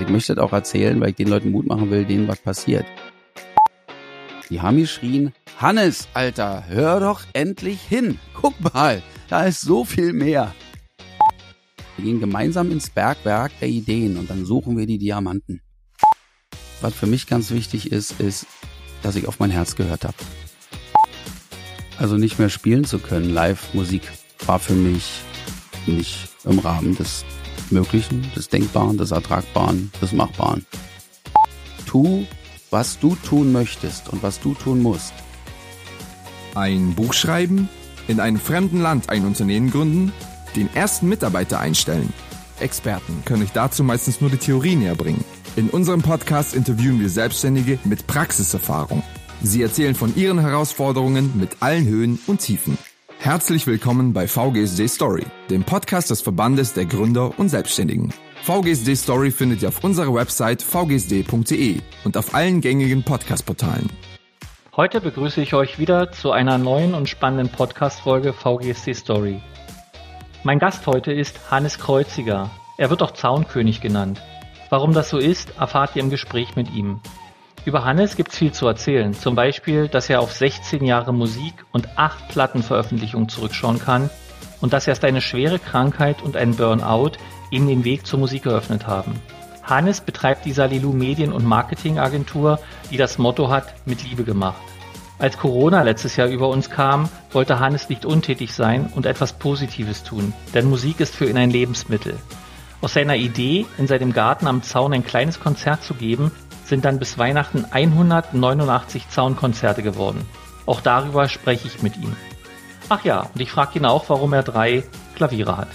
Ich möchte das auch erzählen, weil ich den Leuten Mut machen will, denen was passiert. Die haben geschrien, Hannes, Alter, hör doch endlich hin. Guck mal, da ist so viel mehr. Wir gehen gemeinsam ins Bergwerk der Ideen und dann suchen wir die Diamanten. Was für mich ganz wichtig ist, ist, dass ich auf mein Herz gehört habe. Also nicht mehr spielen zu können, Live-Musik, war für mich nicht im Rahmen des Möglichen, des Denkbaren, des Ertragbaren, des Machbaren. Tu, was du tun möchtest und was du tun musst. Ein Buch schreiben, in einem fremden Land ein Unternehmen gründen, den ersten Mitarbeiter einstellen. Experten können euch dazu meistens nur die Theorie näher bringen. In unserem Podcast interviewen wir Selbstständige mit Praxiserfahrung. Sie erzählen von ihren Herausforderungen mit allen Höhen und Tiefen. Herzlich willkommen bei VGSD Story, dem Podcast des Verbandes der Gründer und Selbstständigen. VGSD Story findet ihr auf unserer Website vgsd.de und auf allen gängigen Podcast-Portalen. Heute begrüße ich euch wieder zu einer neuen und spannenden Podcast-Folge VGSD Story. Mein Gast heute ist Hannes Kreuziger. Er wird auch Zaunkönig genannt. Warum das so ist, erfahrt ihr im Gespräch mit ihm. Über Hannes gibt's viel zu erzählen. Zum Beispiel, dass er auf 16 Jahre Musik und 8 Plattenveröffentlichungen zurückschauen kann und dass erst eine schwere Krankheit und ein Burnout ihm den Weg zur Musik geöffnet haben. Hannes betreibt die Salilu Medien- und Marketingagentur, die das Motto hat, mit Liebe gemacht. Als Corona letztes Jahr über uns kam, wollte Hannes nicht untätig sein und etwas Positives tun, denn Musik ist für ihn ein Lebensmittel. Aus seiner Idee, in seinem Garten am Zaun ein kleines Konzert zu geben, sind dann bis Weihnachten 189 Zaunkonzerte geworden. Auch darüber spreche ich mit ihm. Ach ja, und ich frage ihn auch, warum er drei Klaviere hat.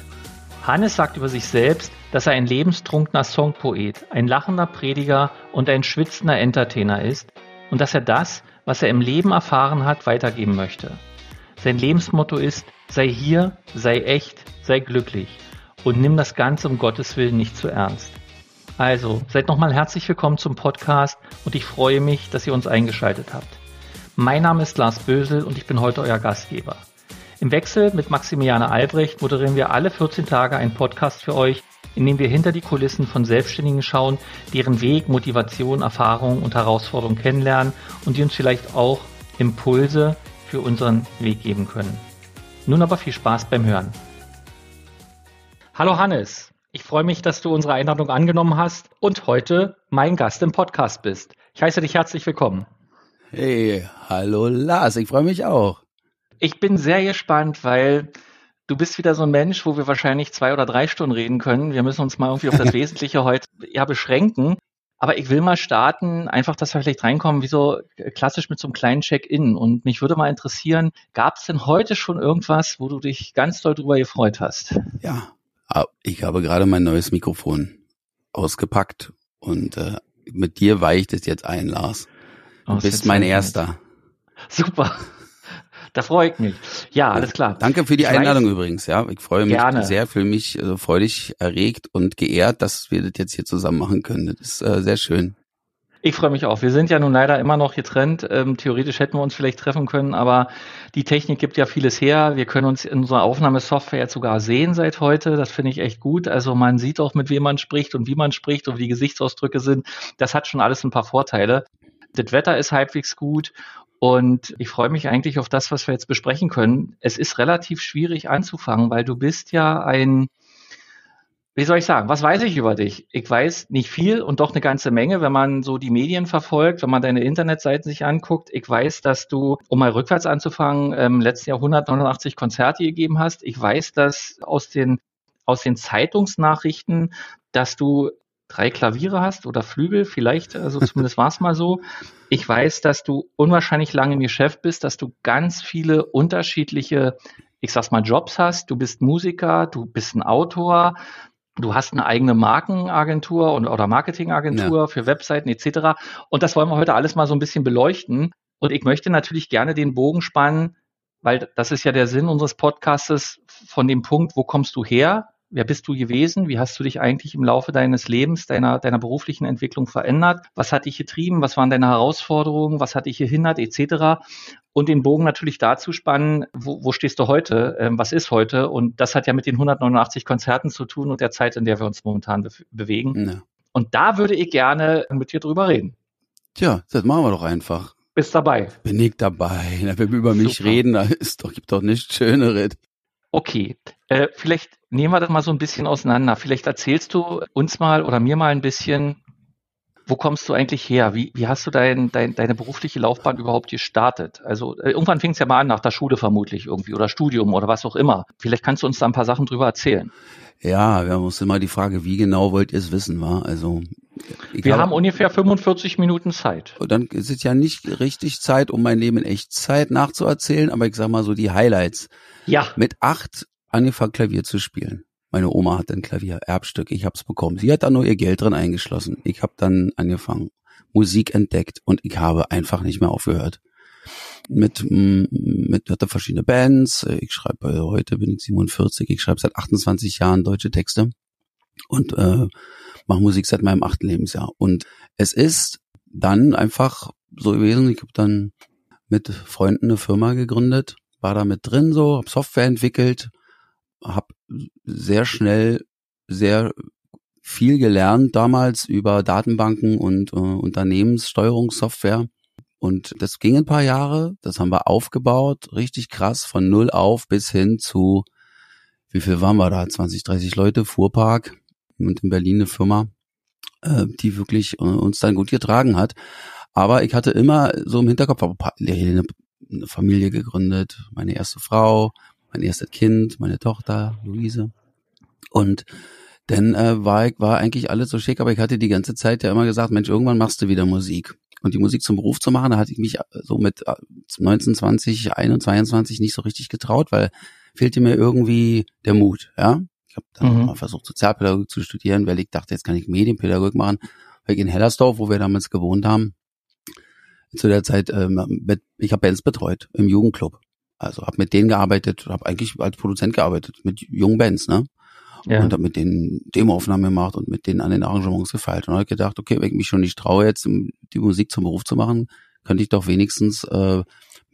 Hannes sagt über sich selbst, dass er ein lebenstrunkener Songpoet, ein lachender Prediger und ein schwitzender Entertainer ist und dass er das, was er im Leben erfahren hat, weitergeben möchte. Sein Lebensmotto ist, sei hier, sei echt, sei glücklich und nimm das Ganze um Gottes Willen nicht zu ernst. Also, seid nochmal herzlich willkommen zum Podcast und ich freue mich, dass ihr uns eingeschaltet habt. Mein Name ist Lars Bösel und ich bin heute euer Gastgeber. Im Wechsel mit Maximiliane Albrecht moderieren wir alle 14 Tage einen Podcast für euch, in dem wir hinter die Kulissen von Selbstständigen schauen, deren Weg, Motivation, Erfahrung und Herausforderungen kennenlernen und die uns vielleicht auch Impulse für unseren Weg geben können. Nun aber viel Spaß beim Hören. Hallo Hannes. Ich freue mich, dass du unsere Einladung angenommen hast und heute mein Gast im Podcast bist. Ich heiße dich herzlich willkommen. Hey, hallo Lars, ich freue mich auch. Ich bin sehr gespannt, weil du bist wieder so ein Mensch, wo wir wahrscheinlich zwei oder drei Stunden reden können. Wir müssen uns mal irgendwie auf das Wesentliche heute ja beschränken. Aber ich will mal starten, einfach, dass wir vielleicht reinkommen, wie so klassisch mit so einem kleinen Check-in. Und mich würde mal interessieren, gab es denn heute schon irgendwas, wo du dich ganz doll drüber gefreut hast? Ja, ich habe gerade mein neues Mikrofon ausgepackt und äh, mit dir weicht es jetzt ein, Lars. Du oh, bist mein Erster. Super. Da freue ich mich. Ja, alles klar. Danke für die ich Einladung weiß, übrigens. Ja, ich freue mich gerne. sehr, für mich äh, freudig erregt und geehrt, dass wir das jetzt hier zusammen machen können. Das ist äh, sehr schön. Ich freue mich auch. Wir sind ja nun leider immer noch getrennt. Ähm, theoretisch hätten wir uns vielleicht treffen können, aber die Technik gibt ja vieles her. Wir können uns in unserer Aufnahmesoftware jetzt sogar sehen seit heute. Das finde ich echt gut. Also man sieht auch, mit wem man spricht und wie man spricht und wie die Gesichtsausdrücke sind. Das hat schon alles ein paar Vorteile. Das Wetter ist halbwegs gut und ich freue mich eigentlich auf das, was wir jetzt besprechen können. Es ist relativ schwierig anzufangen, weil du bist ja ein wie soll ich sagen, was weiß ich über dich? Ich weiß nicht viel und doch eine ganze Menge, wenn man so die Medien verfolgt, wenn man deine Internetseiten sich anguckt. Ich weiß, dass du, um mal rückwärts anzufangen, im letzten Jahr 189 Konzerte gegeben hast. Ich weiß, dass aus den, aus den Zeitungsnachrichten, dass du drei Klaviere hast oder Flügel, vielleicht, also zumindest war es mal so. Ich weiß, dass du unwahrscheinlich lange im Geschäft bist, dass du ganz viele unterschiedliche, ich sag's mal, Jobs hast. Du bist Musiker, du bist ein Autor, Du hast eine eigene Markenagentur und, oder Marketingagentur ja. für Webseiten etc. Und das wollen wir heute alles mal so ein bisschen beleuchten. Und ich möchte natürlich gerne den Bogen spannen, weil das ist ja der Sinn unseres Podcastes von dem Punkt, wo kommst du her? Wer bist du gewesen? Wie hast du dich eigentlich im Laufe deines Lebens, deiner, deiner beruflichen Entwicklung verändert? Was hat dich getrieben? Was waren deine Herausforderungen? Was hat dich gehindert? Etc. Und den Bogen natürlich dazu spannen, wo, wo stehst du heute? Ähm, was ist heute? Und das hat ja mit den 189 Konzerten zu tun und der Zeit, in der wir uns momentan be bewegen. Ja. Und da würde ich gerne mit dir drüber reden. Tja, das machen wir doch einfach. Bist dabei? Bin ich dabei. Na, wenn wir über mich Super. reden, da ist doch, gibt doch nichts Schöneres. Okay, äh, vielleicht nehmen wir das mal so ein bisschen auseinander. Vielleicht erzählst du uns mal oder mir mal ein bisschen, wo kommst du eigentlich her? Wie, wie hast du dein, dein, deine berufliche Laufbahn überhaupt gestartet? Also äh, irgendwann fing es ja mal an, nach der Schule vermutlich irgendwie oder Studium oder was auch immer. Vielleicht kannst du uns da ein paar Sachen drüber erzählen. Ja, wir haben uns immer die Frage, wie genau wollt ihr es wissen, war? Also Wir habe- haben ungefähr 45 Minuten Zeit. Dann ist es ja nicht richtig Zeit, um mein Leben in Echtzeit nachzuerzählen, aber ich sag mal so die Highlights. Ja, Mit acht angefangen Klavier zu spielen. Meine Oma hat ein Klavier, Erbstück, ich hab's bekommen. Sie hat da nur ihr Geld drin eingeschlossen. Ich habe dann angefangen, Musik entdeckt und ich habe einfach nicht mehr aufgehört. Mit, mm, mit hatte verschiedene Bands. Ich schreibe heute bin ich 47, ich schreibe seit 28 Jahren deutsche Texte und äh, mache Musik seit meinem achten Lebensjahr. Und es ist dann einfach so gewesen, ich habe dann mit Freunden eine Firma gegründet, war da mit drin so, habe Software entwickelt, habe sehr schnell sehr viel gelernt damals über Datenbanken und äh, Unternehmenssteuerungssoftware. Und das ging ein paar Jahre, das haben wir aufgebaut, richtig krass, von null auf bis hin zu, wie viel waren wir da? 20, 30 Leute, Fuhrpark und in Berlin eine Firma, äh, die wirklich äh, uns dann gut getragen hat. Aber ich hatte immer so im Hinterkopf, eine Familie gegründet, meine erste Frau, mein erstes Kind, meine Tochter, Luise. Und dann äh, war ich, war eigentlich alles so schick, aber ich hatte die ganze Zeit ja immer gesagt, Mensch, irgendwann machst du wieder Musik. Und die Musik zum Beruf zu machen, da hatte ich mich äh, so mit äh, 19, 20, 21, 22 nicht so richtig getraut, weil fehlte mir irgendwie der Mut, ja. Ich habe dann Mhm. mal versucht, Sozialpädagogik zu studieren, weil ich dachte, jetzt kann ich Medienpädagogik machen, weil ich in Hellersdorf, wo wir damals gewohnt haben, zu der Zeit, ähm, ich habe Bands betreut im Jugendclub. Also habe mit denen gearbeitet, habe eigentlich als Produzent gearbeitet, mit jungen Bands, ne? ja. und habe mit denen Demoaufnahmen gemacht und mit denen an den Arrangements gefeilt. Und habe gedacht, okay, wenn ich mich schon nicht traue, jetzt die Musik zum Beruf zu machen, könnte ich doch wenigstens äh,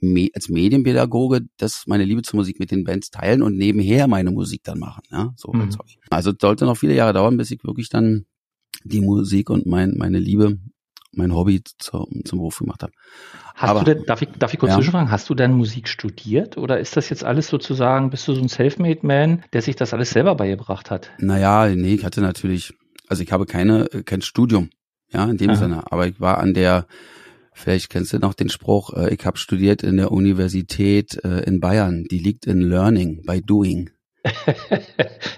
me als Medienpädagoge das meine Liebe zur Musik mit den Bands teilen und nebenher meine Musik dann machen. Ja, so Mhm. Also es sollte noch viele Jahre dauern, bis ich wirklich dann die Musik und mein meine Liebe, mein Hobby zum, zum Beruf gemacht habe. Hast aber- du denn, darf ich, darf ich kurz Ja. zwischenfragen, hast du denn Musik studiert oder ist das jetzt alles sozusagen, bist du so ein Selfmade-Man, der sich das alles selber beigebracht hat? Naja, nee, ich hatte natürlich, also ich habe keine, äh, kein Studium, ja, in dem Aha. Sinne, aber ich war an der, vielleicht kennst du noch den Spruch, äh, ich habe studiert in der Universität äh, in Bayern, die liegt in Learning, by Doing.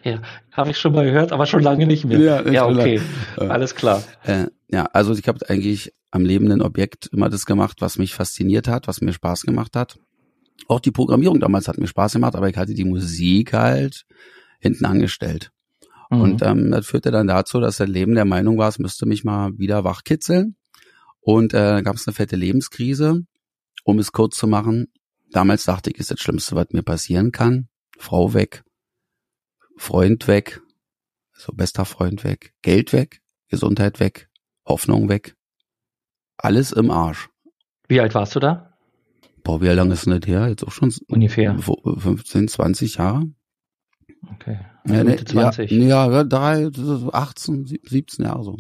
ja, habe ich schon mal gehört, aber schon lange nicht mehr. Ja, ja okay, lange. alles klar. Äh, ja, also ich habe eigentlich am lebenden Objekt immer das gemacht, was mich fasziniert hat, was mir Spaß gemacht hat. Auch die Programmierung damals hat mir Spaß gemacht, aber ich hatte die Musik halt hinten angestellt. Mhm. Und ähm, das führte dann dazu, dass das Leben der Meinung war, es müsste mich mal wieder wachkitzeln. Und äh, gab es eine fette Lebenskrise. Um es kurz zu machen, damals dachte ich, ist das Schlimmste, was mir passieren kann. Frau weg, Freund weg, also bester Freund weg, Geld weg, Gesundheit weg, Hoffnung weg. Alles im Arsch. Wie alt warst du da? Boah, wie lange ist denn das her? Jetzt auch schon Ungefähr. 15, 20 Jahre? Okay. Ja, Mitte ne, 20. Ja, ja, drei, so 18, 17 Jahre so.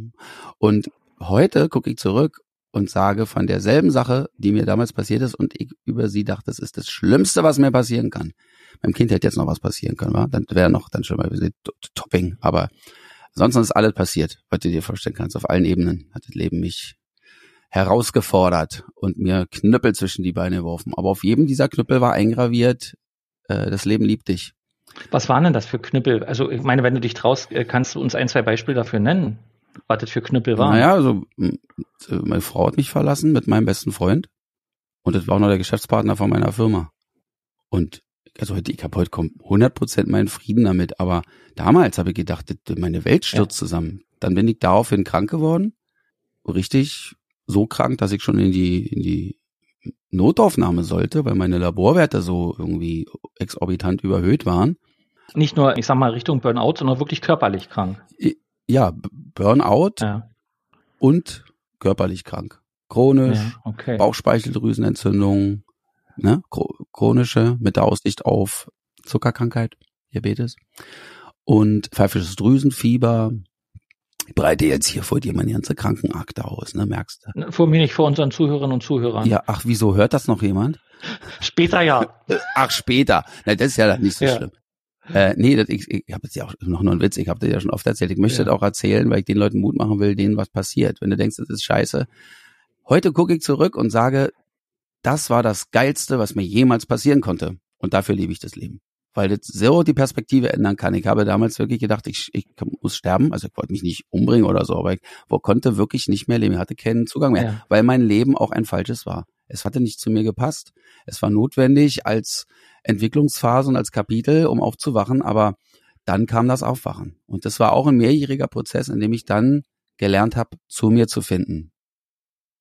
Und heute gucke ich zurück und sage von derselben Sache, die mir damals passiert ist und ich über sie dachte, das ist das Schlimmste, was mir passieren kann. Meinem Kind hätte jetzt noch was passieren können, wa? Dann wäre noch dann schon mal Topping. Aber ansonsten ist alles passiert, was du dir vorstellen kannst. Auf allen Ebenen hat das Leben mich herausgefordert und mir Knüppel zwischen die Beine geworfen. Aber auf jedem dieser Knüppel war eingraviert, äh, das Leben liebt dich. Was waren denn das für Knüppel? Also ich meine, wenn du dich traust, äh, kannst du uns ein, zwei Beispiele dafür nennen, was das für Knüppel waren? Naja, also äh, meine Frau hat mich verlassen mit meinem besten Freund und das war auch noch der Geschäftspartner von meiner Firma. Und also heute, ich habe heute kom- 100% meinen Frieden damit, aber damals habe ich gedacht, meine Welt stürzt zusammen. Dann bin ich daraufhin krank geworden, richtig so krank, dass ich schon in die in die Notaufnahme sollte, weil meine Laborwerte so irgendwie exorbitant überhöht waren. Nicht nur, ich sag mal, Richtung Burnout, sondern wirklich körperlich krank. Ja, Burnout Ja, und körperlich krank. Chronisch, ja okay. Bauchspeicheldrüsenentzündung, ne, chro- chronische mit der Aussicht auf Zuckerkrankheit, Diabetes und pfeifisches Drüsenfieber, Ich breite jetzt hier vor dir meine ganze Krankenakte aus, ne, merkst du? Vor mir nicht, vor unseren Zuhörerinnen und Zuhörern. Ja, ach, wieso hört das noch jemand? Später ja. Ach, später. Na, das ist ja dann nicht so ja. schlimm. Äh, nee, das, ich, ich habe jetzt ja auch noch nur einen Witz, ich habe das ja schon oft erzählt. Ich möchte ja. das auch erzählen, weil ich den Leuten Mut machen will, denen was passiert. Wenn du denkst, das ist scheiße. Heute gucke ich zurück und sage, das war das Geilste, was mir jemals passieren konnte. Und dafür liebe ich das Leben weil das so die Perspektive ändern kann. Ich habe damals wirklich gedacht, ich, ich muss sterben. Also ich wollte mich nicht umbringen oder so, aber ich konnte wirklich nicht mehr leben. Ich hatte keinen Zugang mehr, ja. weil mein Leben auch ein falsches war. Es hatte nicht zu mir gepasst. Es war notwendig als Entwicklungsphase und als Kapitel, um aufzuwachen, aber dann kam das Aufwachen. Und das war auch ein mehrjähriger Prozess, in dem ich dann gelernt habe, zu mir zu finden.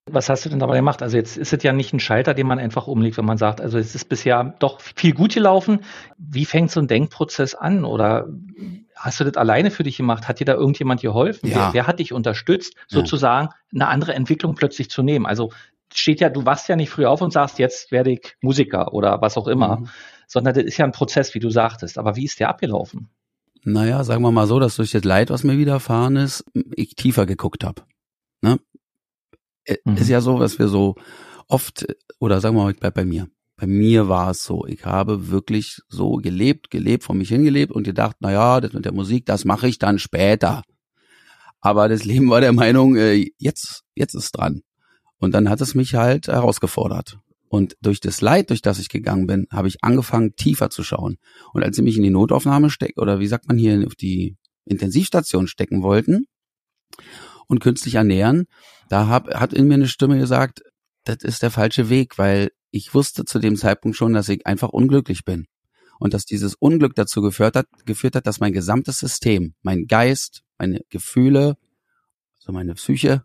Was hast du denn dabei gemacht? Also jetzt ist es ja nicht ein Schalter, den man einfach umlegt, wenn man sagt, also es ist bisher doch viel gut gelaufen. Wie fängt so ein Denkprozess an? Oder hast du das alleine für dich gemacht? Hat dir da irgendjemand geholfen? Ja. Wer, wer hat dich unterstützt, sozusagen eine andere Entwicklung plötzlich zu nehmen? Also steht ja, du wachst ja nicht früh auf und sagst, jetzt werde ich Musiker oder was auch immer, mhm. sondern das ist ja ein Prozess, wie du sagtest. Aber wie ist der abgelaufen? Naja, sagen wir mal so, dass durch das Leid, was mir widerfahren ist, ich tiefer geguckt habe. Mhm. ist ja so, dass wir so oft, oder sagen wir mal, ich bleib bei mir. Bei mir war es so, ich habe wirklich so gelebt, gelebt, vor mich hingelebt und gedacht, na ja, das mit der Musik, das mache ich dann später. Aber das Leben war der Meinung, äh, jetzt, jetzt ist dran. Und dann hat es mich halt herausgefordert. Und durch das Leid, durch das ich gegangen bin, habe ich angefangen, tiefer zu schauen. Und als sie mich in die Notaufnahme stecken, oder wie sagt man hier, auf die Intensivstation stecken wollten und künstlich ernähren, da hab, hat in mir eine Stimme gesagt, das ist der falsche Weg, weil ich wusste zu dem Zeitpunkt schon, dass ich einfach unglücklich bin. Und dass dieses Unglück dazu geführt hat, geführt hat, dass mein gesamtes System, mein Geist, meine Gefühle, also meine Psyche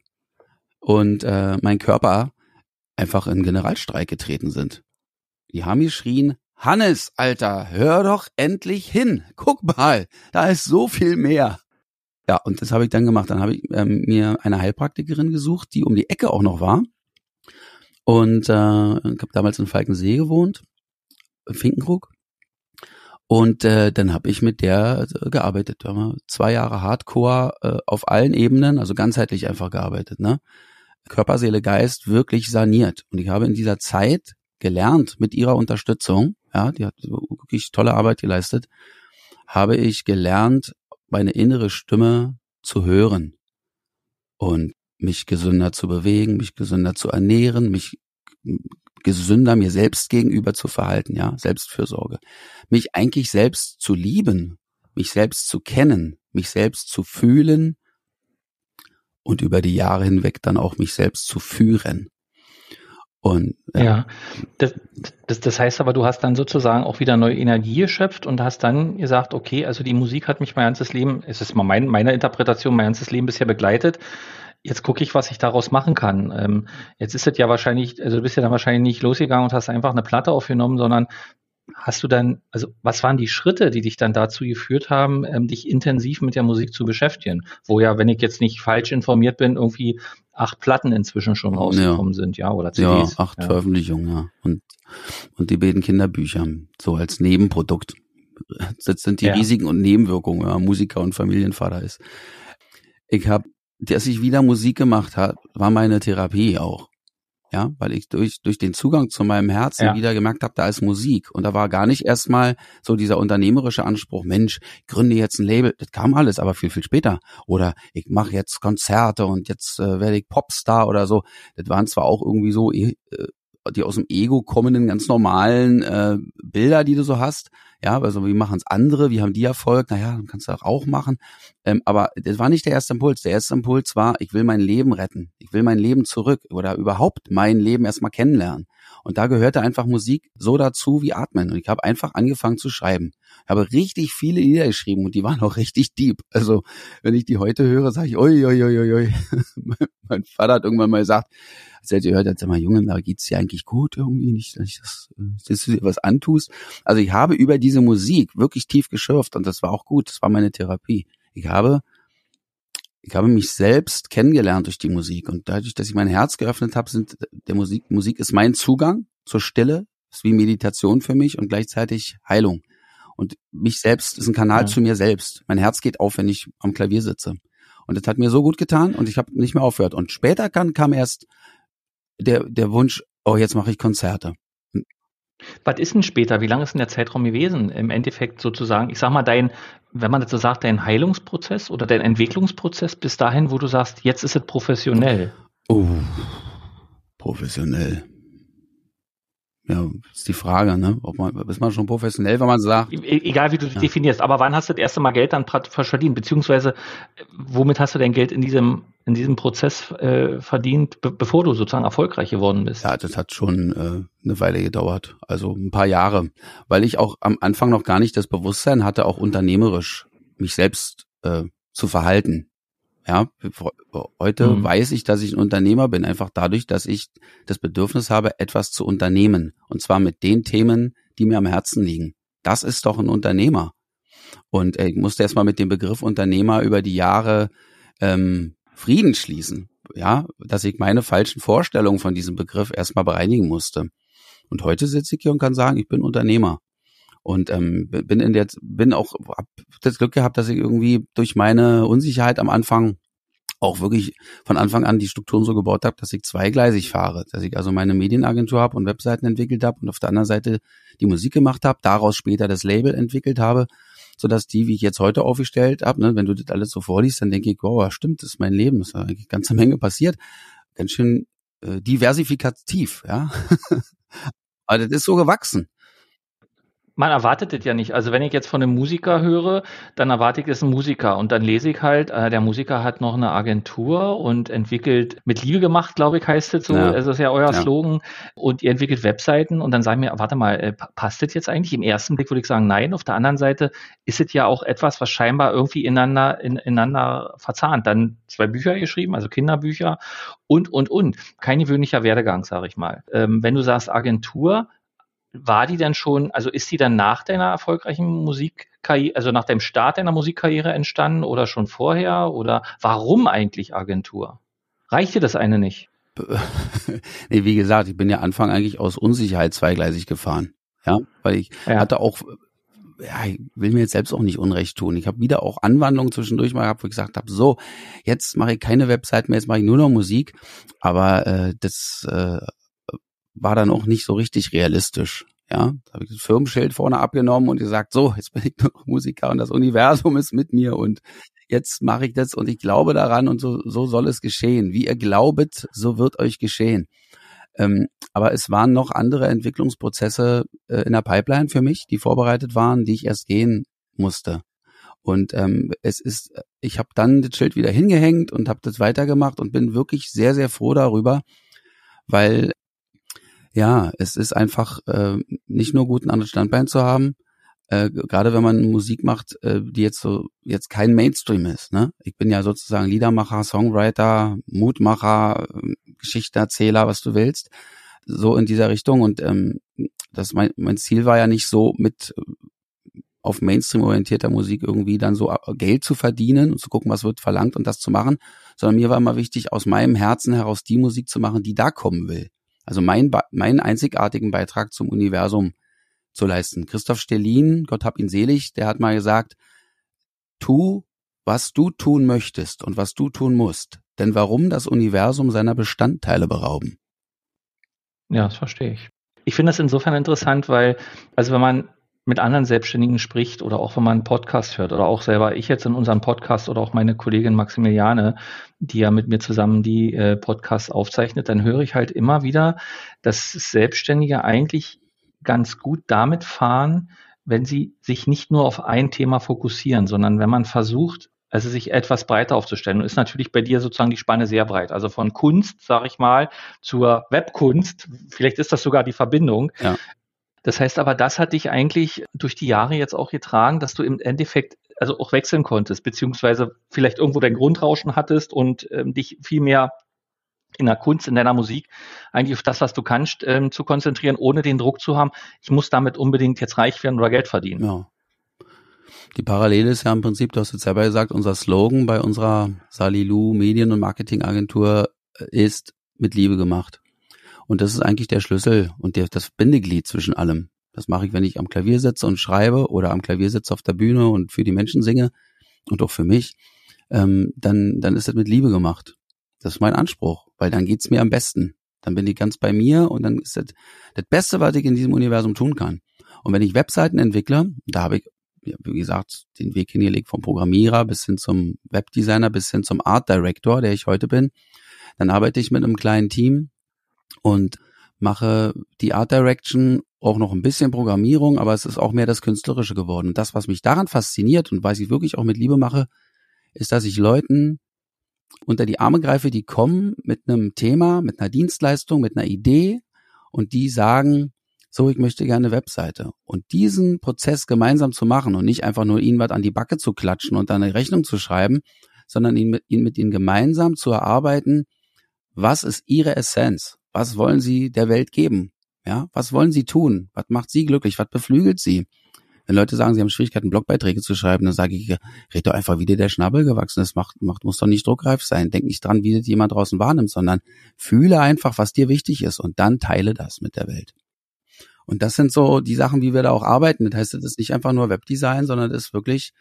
und äh, mein Körper einfach in Generalstreik getreten sind. Die haben geschrien, Hannes, Alter, hör doch endlich hin. Guck mal, da ist so viel mehr. Ja, und das habe ich dann gemacht. Dann habe ich ähm, mir eine Heilpraktikerin gesucht, die um die Ecke auch noch war. Und äh, ich habe damals in Falkensee gewohnt, in Finkenkrug. Und äh, dann habe ich mit der äh, gearbeitet. Zwei Jahre Hardcore äh, auf allen Ebenen, also ganzheitlich einfach gearbeitet. Ne? Körper, Seele, Geist wirklich saniert. Und ich habe in dieser Zeit gelernt, mit ihrer Unterstützung, ja, die hat wirklich tolle Arbeit geleistet, habe ich gelernt, meine innere Stimme zu hören und mich gesünder zu bewegen, mich gesünder zu ernähren, mich gesünder mir selbst gegenüber zu verhalten, ja, Selbstfürsorge. Mich eigentlich selbst zu lieben, mich selbst zu kennen, mich selbst zu fühlen und über die Jahre hinweg dann auch mich selbst zu führen. Und ja, ja das, das, das heißt aber, du hast dann sozusagen auch wieder neue Energie geschöpft und hast dann gesagt, okay, also die Musik hat mich mein ganzes Leben, es ist mal mein, meine Interpretation, mein ganzes Leben bisher begleitet. Jetzt gucke ich, was ich daraus machen kann. Ähm, jetzt ist es ja wahrscheinlich, also du bist ja dann wahrscheinlich nicht losgegangen und hast einfach eine Platte aufgenommen, sondern Hast du dann, also was waren die Schritte, die dich dann dazu geführt haben, ähm, dich intensiv mit der Musik zu beschäftigen? Wo ja, wenn ich jetzt nicht falsch informiert bin, irgendwie acht Platten inzwischen schon rausgekommen ja. sind, ja, oder CDs. Ja, acht ja. Veröffentlichungen, ja. Und, und die beiden Kinderbücher, so als Nebenprodukt. Das sind die ja. Risiken und Nebenwirkungen, wenn man Musiker und Familienvater ist. Ich habe, dass ich wieder Musik gemacht habe, war meine Therapie auch ja, weil ich durch durch den Zugang zu meinem Herzen ja. wieder gemerkt habe, da ist Musik und da war gar nicht erstmal so dieser unternehmerische Anspruch, Mensch, gründe jetzt ein Label, das kam alles, aber viel viel später oder ich mache jetzt Konzerte und jetzt äh, werde ich Popstar oder so. Das waren zwar auch irgendwie so äh, die aus dem Ego kommenden ganz normalen äh, Bilder, die du so hast, ja, also wie machen es andere, wie haben die Erfolg? Naja, dann kannst du auch machen. Ähm, aber das war nicht der erste Impuls. Der erste Impuls war, ich will mein Leben retten. Ich will mein Leben zurück oder überhaupt mein Leben erstmal kennenlernen. Und da gehörte einfach Musik so dazu wie Atmen. Und ich habe einfach angefangen zu schreiben. Ich habe richtig viele Lieder geschrieben und die waren auch richtig deep. Also wenn ich die heute höre, sage ich, oi, oi, oi, oi, mein Vater hat irgendwann mal gesagt, als er gehört hat, sag mal, Junge, da geht's dir eigentlich gut irgendwie, nicht, dass, das, dass du dir was antust. Also ich habe über diese Musik wirklich tief geschürft und das war auch gut. Das war meine Therapie. Ich habe ich habe mich selbst kennengelernt durch die Musik und dadurch, dass ich mein Herz geöffnet habe, sind der Musik Musik ist mein Zugang zur Stille, ist wie Meditation für mich und gleichzeitig Heilung. Und mich selbst ist ein Kanal ja. zu mir selbst. Mein Herz geht auf, wenn ich am Klavier sitze. Und das hat mir so gut getan und ich habe nicht mehr aufgehört. Und später kam, kam erst der, der Wunsch, oh, jetzt mache ich Konzerte. Was ist denn später? Wie lange ist denn der Zeitraum gewesen? Im Endeffekt sozusagen, ich sag mal, dein, wenn man das so sagt, dein Heilungsprozess oder dein Entwicklungsprozess bis dahin, wo du sagst, jetzt ist es professionell. Oh, professionell. Ja, ist die Frage, ne? Ob man, ist man schon professionell, wenn man sagt. E egal wie du ja. definierst, aber wann hast du das erste Mal Geld dann verdient? Beziehungsweise, womit hast du dein Geld in diesem, in diesem Prozess äh, verdient, be bevor du sozusagen erfolgreich geworden bist? Ja, das hat schon äh, eine Weile gedauert. Also ein paar Jahre. Weil ich auch am Anfang noch gar nicht das Bewusstsein hatte, auch unternehmerisch mich selbst äh, zu verhalten. Ja, heute mhm. weiß ich, dass ich ein Unternehmer bin, einfach dadurch, dass ich das Bedürfnis habe, etwas zu unternehmen. Und zwar mit den Themen, die mir am Herzen liegen. Das ist doch ein Unternehmer. Und äh, ich musste erstmal mit dem Begriff Unternehmer über die Jahre ähm, Frieden schließen. Ja, dass ich meine falschen Vorstellungen von diesem Begriff erstmal bereinigen musste. Und heute sitze ich hier und kann sagen, ich bin Unternehmer. Und ähm, bin in der, bin auch, hab das Glück gehabt, dass ich irgendwie durch meine Unsicherheit am Anfang auch wirklich von Anfang an die Strukturen so gebaut habe, dass ich zweigleisig fahre, dass ich also meine Medienagentur habe und Webseiten entwickelt habe und auf der anderen Seite die Musik gemacht habe, daraus später das Label entwickelt habe, so dass die, wie ich jetzt heute aufgestellt habe, ne, wenn du das alles so vorliest, dann denke ich, wow, stimmt, das ist mein Leben, ist eigentlich eine ganze Menge passiert, ganz schön äh, diversifikativ, ja. Aber das ist so gewachsen man erwartet das ja nicht. Also wenn ich jetzt von einem Musiker höre, dann erwarte ich, es ist ein Musiker. Und dann lese ich halt, äh, der Musiker hat noch eine Agentur und entwickelt mit Liebe gemacht, glaube ich, heißt es so. Ja. Das ist ja euer ja. Slogan. Und ihr entwickelt Webseiten und dann sagen wir, warte mal, äh, passt das jetzt eigentlich? Im ersten Blick würde ich sagen, nein. Auf der anderen Seite ist es ja auch etwas, was scheinbar irgendwie ineinander, in, ineinander verzahnt. Dann zwei Bücher geschrieben, also Kinderbücher und, und, und. Kein gewöhnlicher Werdegang, sage ich mal. Ähm, wenn du sagst Agentur, war die denn schon, also ist die dann nach deiner erfolgreichen Musikkarriere, also nach dem Start deiner Musikkarriere entstanden oder schon vorher? Oder warum eigentlich Agentur? Reicht dir das eine nicht? nee, wie gesagt, ich bin ja Anfang eigentlich aus Unsicherheit zweigleisig gefahren. Ja, weil ich ja. hatte auch, ja, ich will mir jetzt selbst auch nicht Unrecht tun. Ich habe wieder auch Anwandlungen zwischendurch mal gehabt, wo ich gesagt habe, so, jetzt mache ich keine Website mehr, jetzt mache ich nur noch Musik. Aber äh, das äh, war dann auch nicht so richtig realistisch. Ja, da habe ich das Firmenschild vorne abgenommen und gesagt, so, jetzt bin ich noch Musiker und das Universum ist mit mir und jetzt mache ich das und ich glaube daran und so, so soll es geschehen. Wie ihr glaubet, so wird euch geschehen. Ähm, aber es waren noch andere Entwicklungsprozesse äh, in der Pipeline für mich, die vorbereitet waren, die ich erst gehen musste. Und ähm, es ist, ich habe dann das Schild wieder hingehängt und habe das weitergemacht und bin wirklich sehr, sehr froh darüber, weil ja, es ist einfach äh, nicht nur gut, ein anderes Standbein zu haben, äh, gerade wenn man Musik macht, äh, die jetzt so jetzt kein Mainstream ist. Ne? Ich bin ja sozusagen Liedermacher, Songwriter, Mutmacher, äh, Geschichtenerzähler, was du willst, so in dieser Richtung. Und ähm, das mein, mein Ziel war ja nicht so mit äh, auf Mainstream orientierter Musik irgendwie dann so äh, Geld zu verdienen und zu gucken, was wird verlangt und das zu machen, sondern mir war immer wichtig, aus meinem Herzen heraus die Musik zu machen, die da kommen will. Also mein, meinen einzigartigen Beitrag zum Universum zu leisten. Christoph Stellin, Gott hab ihn selig, der hat mal gesagt, tu, was du tun möchtest und was du tun musst. Denn warum das Universum seiner Bestandteile berauben? Ja, das verstehe ich. Ich finde das insofern interessant, weil, also wenn man mit anderen Selbstständigen spricht oder auch wenn man einen Podcast hört oder auch selber ich jetzt in unserem Podcast oder auch meine Kollegin Maximiliane, die ja mit mir zusammen die äh, Podcasts aufzeichnet, dann höre ich halt immer wieder, dass Selbstständige eigentlich ganz gut damit fahren, wenn sie sich nicht nur auf ein Thema fokussieren, sondern wenn man versucht, also sich etwas breiter aufzustellen. Und ist natürlich bei dir sozusagen die Spanne sehr breit. Also von Kunst, sage ich mal, zur Webkunst, vielleicht ist das sogar die Verbindung, ja. Das heißt aber, das hat dich eigentlich durch die Jahre jetzt auch getragen, dass du im Endeffekt also auch wechseln konntest, beziehungsweise vielleicht irgendwo dein Grundrauschen hattest und ähm, dich viel mehr in der Kunst, in deiner Musik eigentlich auf das, was du kannst, ähm, zu konzentrieren, ohne den Druck zu haben, ich muss damit unbedingt jetzt reich werden oder Geld verdienen. Ja. Die Parallele ist ja im Prinzip, du hast jetzt selber gesagt, unser Slogan bei unserer Salilu Medien- und Marketingagentur äh, ist mit Liebe gemacht. Und das ist eigentlich der Schlüssel und der, das Bindeglied zwischen allem. Das mache ich, wenn ich am Klavier sitze und schreibe oder am Klavier sitze auf der Bühne und für die Menschen singe und auch für mich. ähm, dann, dann ist das mit Liebe gemacht. Das ist mein Anspruch, weil dann geht's mir am besten. Dann bin ich ganz bei mir und dann ist das das Beste, was ich in diesem Universum tun kann. Und wenn ich Webseiten entwickle, da habe ich, wie gesagt, den Weg hingelegt vom Programmierer bis hin zum Webdesigner, bis hin zum Art Director, der ich heute bin, dann arbeite ich mit einem kleinen Team und mache die Art Direction, auch noch ein bisschen Programmierung, aber es ist auch mehr das Künstlerische geworden. Und das, was mich daran fasziniert und was ich wirklich auch mit Liebe mache, ist, dass ich Leuten unter die Arme greife, die kommen mit einem Thema, mit einer Dienstleistung, mit einer Idee und die sagen, so, ich möchte gerne eine Webseite. Und diesen Prozess gemeinsam zu machen und nicht einfach nur ihnen was an die Backe zu klatschen und dann eine Rechnung zu schreiben, sondern ihn mit, ihn mit ihnen gemeinsam zu erarbeiten, was ist ihre Essenz? Was wollen sie der Welt geben? Ja, was wollen sie tun? Was macht sie glücklich? Was beflügelt sie? Wenn Leute sagen, sie haben Schwierigkeiten, Blogbeiträge zu schreiben, dann sage ich, red doch einfach, wie dir der Schnabel gewachsen ist. Macht, macht, muss doch nicht druckreif sein. Denk nicht dran, wie das jemand draußen wahrnimmt, sondern fühle einfach, was dir wichtig ist und dann teile das mit der Welt. Und das sind so die Sachen, wie wir da auch arbeiten. Das heißt, das ist nicht einfach nur Webdesign, sondern das ist wirklich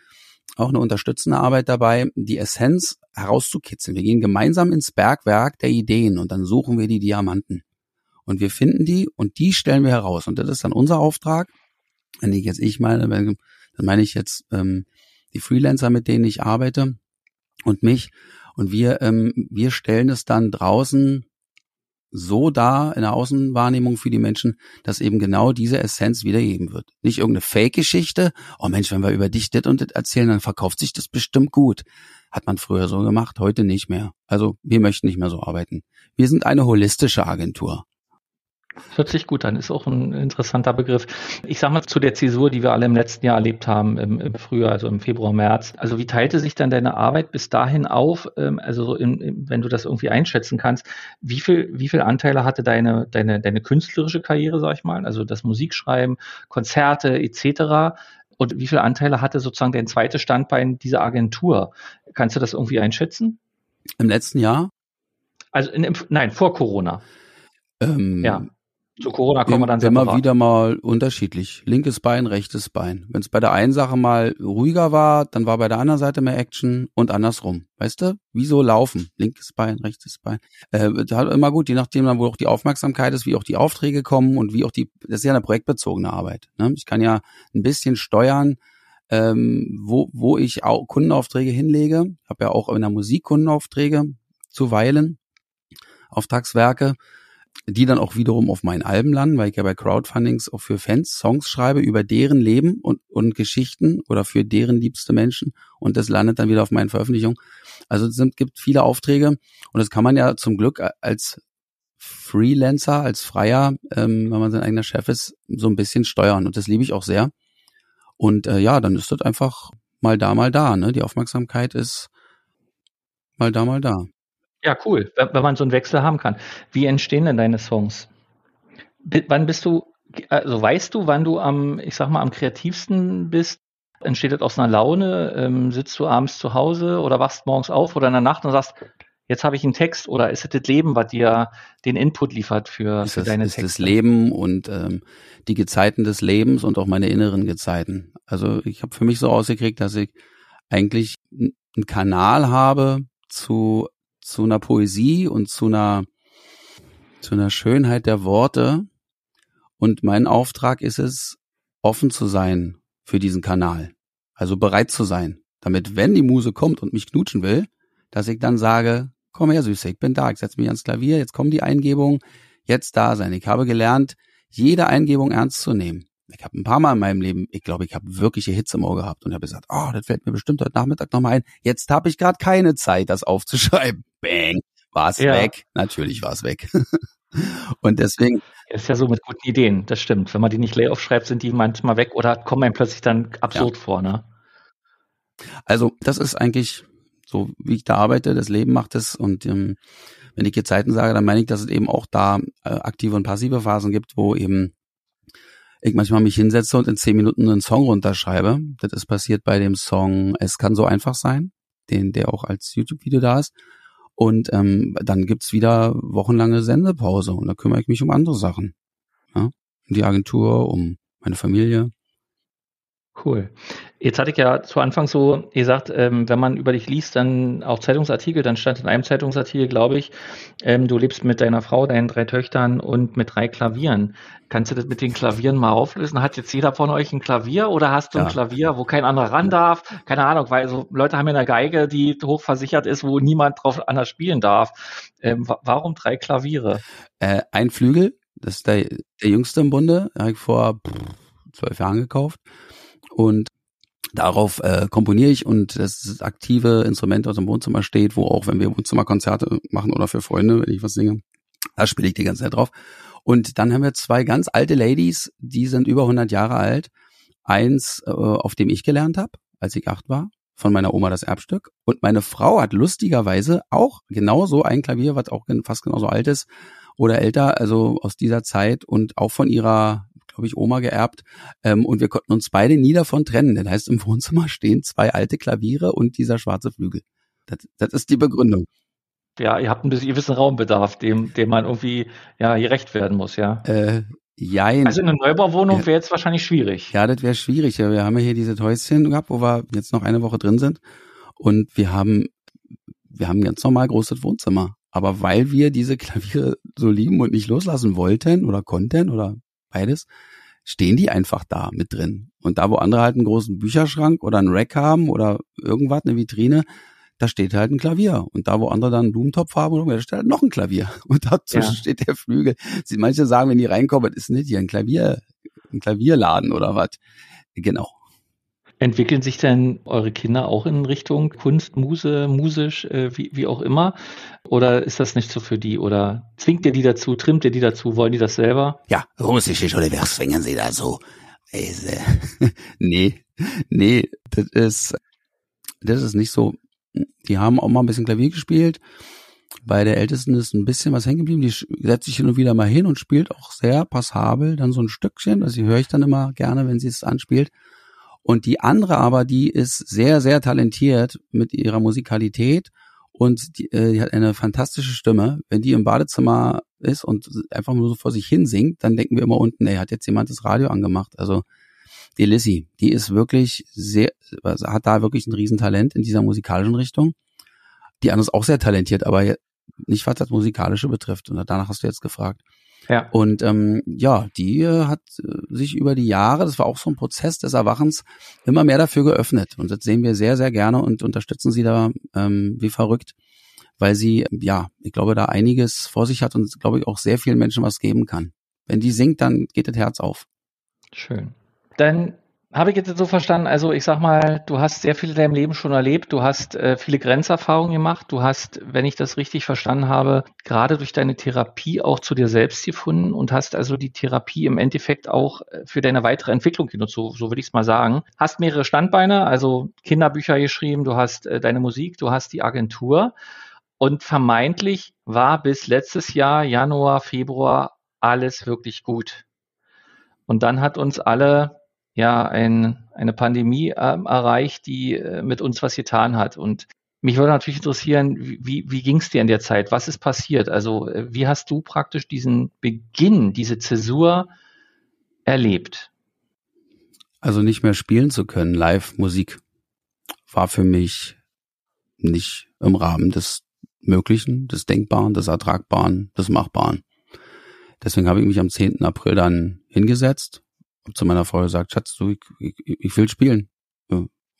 auch eine unterstützende Arbeit dabei, die Essenz herauszukitzeln. Wir gehen gemeinsam ins Bergwerk der Ideen und dann suchen wir die Diamanten. Und wir finden die und die stellen wir heraus. Und das ist dann unser Auftrag. Wenn ich jetzt ich meine, dann meine ich jetzt ähm, die Freelancer, mit denen ich arbeite und mich. Und wir, ähm, wir stellen es dann draußen so dar in der Außenwahrnehmung für die Menschen, dass eben genau diese Essenz wiedergeben wird. Nicht irgendeine Fake-Geschichte. Oh Mensch, wenn wir über dich das und das erzählen, dann verkauft sich das bestimmt gut. Hat man früher so gemacht, heute nicht mehr. Also wir möchten nicht mehr so arbeiten. Wir sind eine holistische Agentur. Hört sich gut an, ist auch ein interessanter Begriff. Ich sag mal zu der Zäsur, die wir alle im letzten Jahr erlebt haben, im, im Frühjahr, also im Februar, März. Also wie teilte sich dann deine Arbeit bis dahin auf? Ähm, also in, in, wenn du das irgendwie einschätzen kannst, wie viel, wie viel Anteile hatte deine, deine, deine künstlerische Karriere, sag ich mal, also das Musikschreiben, Konzerte etc. Und wie viele Anteile hatte sozusagen dein zweites Standbein dieser Agentur? Kannst du das irgendwie einschätzen? Im letzten Jahr? Also in, nein, vor Corona. Ähm, ja. Zu Corona kommen wir dann separat. Immer wieder mal unterschiedlich. Linkes Bein, rechtes Bein. Wenn es bei der einen Sache mal ruhiger war, dann war bei der anderen Seite mehr Action und andersrum. Weißt du? Wieso laufen? Linkes Bein, rechtes Bein. Äh, halt immer gut, je nachdem dann, wo auch die Aufmerksamkeit ist, wie auch die Aufträge kommen und wie auch die, das ist ja eine projektbezogene Arbeit. Ne? Ich kann ja ein bisschen steuern, ähm, wo, wo ich auch Kundenaufträge hinlege. Ich habe ja auch in der Musik Kundenaufträge zuweilen, Auftragswerke die dann auch wiederum auf meinen Alben landen, weil ich ja bei Crowdfundings auch für Fans Songs schreibe über deren Leben und, und Geschichten oder für deren liebste Menschen und das landet dann wieder auf meinen Veröffentlichungen. Also es sind, gibt viele Aufträge und das kann man ja zum Glück als Freelancer, als Freier, ähm, wenn man sein eigener Chef ist, so ein bisschen steuern und das liebe ich auch sehr. Und äh, ja, dann ist das einfach mal da, mal da. Ne? Die Aufmerksamkeit ist mal da, mal da. Ja, cool, wenn, man so einen Wechsel haben kann. Wie entstehen denn deine Songs? B wann bist du, also weißt du, wann du am, ich sag mal, am kreativsten bist? Entsteht das aus einer Laune? Ähm, sitzt du abends zu Hause oder wachst morgens auf oder in der Nacht und sagst, jetzt habe ich einen Text oder ist es das Leben, was dir den Input liefert für, ist für das, deine ist Texte? das Leben und ähm, die Gezeiten des Lebens und auch meine inneren Gezeiten. Also ich habe für mich so ausgekriegt, dass ich eigentlich einen Kanal habe zu zu einer Poesie und zu einer, zu einer Schönheit der Worte. Und mein Auftrag ist es, offen zu sein für diesen Kanal. Also bereit zu sein. Damit, wenn die Muse kommt und mich knutschen will, dass ich dann sage, komm her, Süße, ich bin da, ich setze mich ans Klavier, jetzt kommen die Eingebungen, jetzt da sein. Ich habe gelernt, jede Eingebung ernst zu nehmen. Ich habe ein paar Mal in meinem Leben, ich glaube, ich habe wirkliche Hitze im Ohr gehabt und habe gesagt, oh, das fällt mir bestimmt heute Nachmittag nochmal ein. Jetzt habe ich gerade keine Zeit, das aufzuschreiben. Bang, war es ja. weg. Natürlich war es weg. und deswegen. Ist ja so mit guten Ideen, das stimmt. Wenn man die nicht leer aufschreibt, sind die manchmal weg oder kommen einem plötzlich dann absurd ja. vor, ne? Also, das ist eigentlich so, wie ich da arbeite, das Leben macht es und ähm, wenn ich Zeiten sage, dann meine ich, dass es eben auch da äh, aktive und passive Phasen gibt, wo eben ich manchmal mich hinsetze und in zehn Minuten einen Song runterschreibe. Das ist passiert bei dem Song Es kann so einfach sein, den, der auch als YouTube-Video da ist. Und ähm, dann gibt's wieder wochenlange Sendepause und da kümmere ich mich um andere Sachen. Ja? Um die Agentur, um meine Familie. Cool. Jetzt hatte ich ja zu Anfang so gesagt, ähm, wenn man über dich liest, dann auch Zeitungsartikel, dann stand in einem Zeitungsartikel, glaube ich, ähm, du lebst mit deiner Frau, deinen drei Töchtern und mit drei Klavieren. Kannst du das mit den Klavieren mal auflösen? Hat jetzt jeder von euch ein Klavier oder hast du ja. ein Klavier, wo kein anderer ran darf? Keine Ahnung, weil so Leute haben ja eine Geige, die hochversichert ist, wo niemand drauf anders spielen darf. Ähm, warum drei Klaviere? Äh, ein Flügel, das ist der, der jüngste im Bunde, habe ich vor zwölf Jahren gekauft. Und darauf äh, komponiere ich und das aktive Instrument aus dem Wohnzimmer steht, wo auch, wenn wir Wohnzimmerkonzerte machen oder für Freunde, wenn ich was singe, da spiele ich die ganze Zeit drauf. Und dann haben wir zwei ganz alte Ladies, die sind über 100 Jahre alt. Eins, äh, auf dem ich gelernt habe, als ich acht war, von meiner Oma das Erbstück. Und meine Frau hat lustigerweise auch genauso ein Klavier, was auch fast genauso alt ist oder älter, also aus dieser Zeit und auch von ihrer glaube ich, Oma geerbt. Ähm, und wir konnten uns beide nie davon trennen. Das heißt, im Wohnzimmer stehen zwei alte Klaviere und dieser schwarze Flügel. Das, das ist die Begründung. Ja, ihr habt ein bisschen gewissen Raumbedarf, dem, dem man irgendwie ja gerecht werden muss, ja. Äh, Jein. Also eine Neubauwohnung wäre jetzt wahrscheinlich schwierig. Ja, das wäre schwierig. Wir haben ja hier diese Häuschen gehabt, wo wir jetzt noch eine Woche drin sind. Und wir haben, wir haben ganz normal großes Wohnzimmer. Aber weil wir diese Klaviere so lieben und nicht loslassen wollten oder konnten oder beides, stehen die einfach da mit drin. Und da, wo andere halt einen großen Bücherschrank oder einen Rack haben oder irgendwas, eine Vitrine, da steht halt ein Klavier. Und da, wo andere dann einen Blumentopf haben, da steht halt noch ein Klavier. Und dazwischen ja. steht der Flügel. Manche sagen, wenn die reinkommen, ist nicht hier ein Klavier, ein Klavierladen oder was. Genau. Entwickeln sich denn eure Kinder auch in Richtung Kunst, Muse, musisch, äh, wie, wie auch immer? Oder ist das nicht so für die? Oder zwingt ihr die dazu, trimmt ihr die dazu, wollen die das selber? Ja, russische Schule, wer zwingen sie dazu? nee, nee, das ist, das ist nicht so. Die haben auch mal ein bisschen Klavier gespielt. Bei der Ältesten ist ein bisschen was hängen geblieben. Die setzt sich hin und wieder mal hin und spielt auch sehr passabel dann so ein Stückchen. Das höre ich dann immer gerne, wenn sie es anspielt. Und die andere aber, die ist sehr, sehr talentiert mit ihrer Musikalität und die, äh, die hat eine fantastische Stimme. Wenn die im Badezimmer ist und einfach nur so vor sich hin singt, dann denken wir immer unten, ey, hat jetzt jemand das Radio angemacht. Also die Lissy, die ist wirklich sehr, also hat da wirklich ein Riesentalent in dieser musikalischen Richtung. Die andere ist auch sehr talentiert, aber nicht was das Musikalische betrifft. Und danach hast du jetzt gefragt. Ja. Und ähm, ja, die äh, hat äh, sich über die Jahre, das war auch so ein Prozess des Erwachens, immer mehr dafür geöffnet. Und das sehen wir sehr, sehr gerne und unterstützen sie da ähm, wie verrückt, weil sie, ja, ich glaube, da einiges vor sich hat und glaube ich auch sehr vielen Menschen was geben kann. Wenn die singt, dann geht das Herz auf. Schön. Dann habe ich jetzt so verstanden, also ich sag mal, du hast sehr viel in deinem Leben schon erlebt, du hast äh, viele Grenzerfahrungen gemacht, du hast, wenn ich das richtig verstanden habe, gerade durch deine Therapie auch zu dir selbst gefunden und hast also die Therapie im Endeffekt auch äh, für deine weitere Entwicklung genutzt, so, so würde ich es mal sagen. Hast mehrere Standbeine, also Kinderbücher geschrieben, du hast äh, deine Musik, du hast die Agentur und vermeintlich war bis letztes Jahr, Januar, Februar, alles wirklich gut. Und dann hat uns alle ja ein, eine Pandemie äh, erreicht, die äh, mit uns was getan hat. Und mich würde natürlich interessieren, wie, wie ging es dir in der Zeit? Was ist passiert? Also äh, wie hast du praktisch diesen Beginn, diese Zäsur erlebt? Also nicht mehr spielen zu können, Live-Musik, war für mich nicht im Rahmen des Möglichen, des Denkbaren, des Ertragbaren, des Machbaren. Deswegen habe ich mich am 10. April dann hingesetzt zu meiner Frau gesagt, Schatz, du, ich, ich, ich will spielen.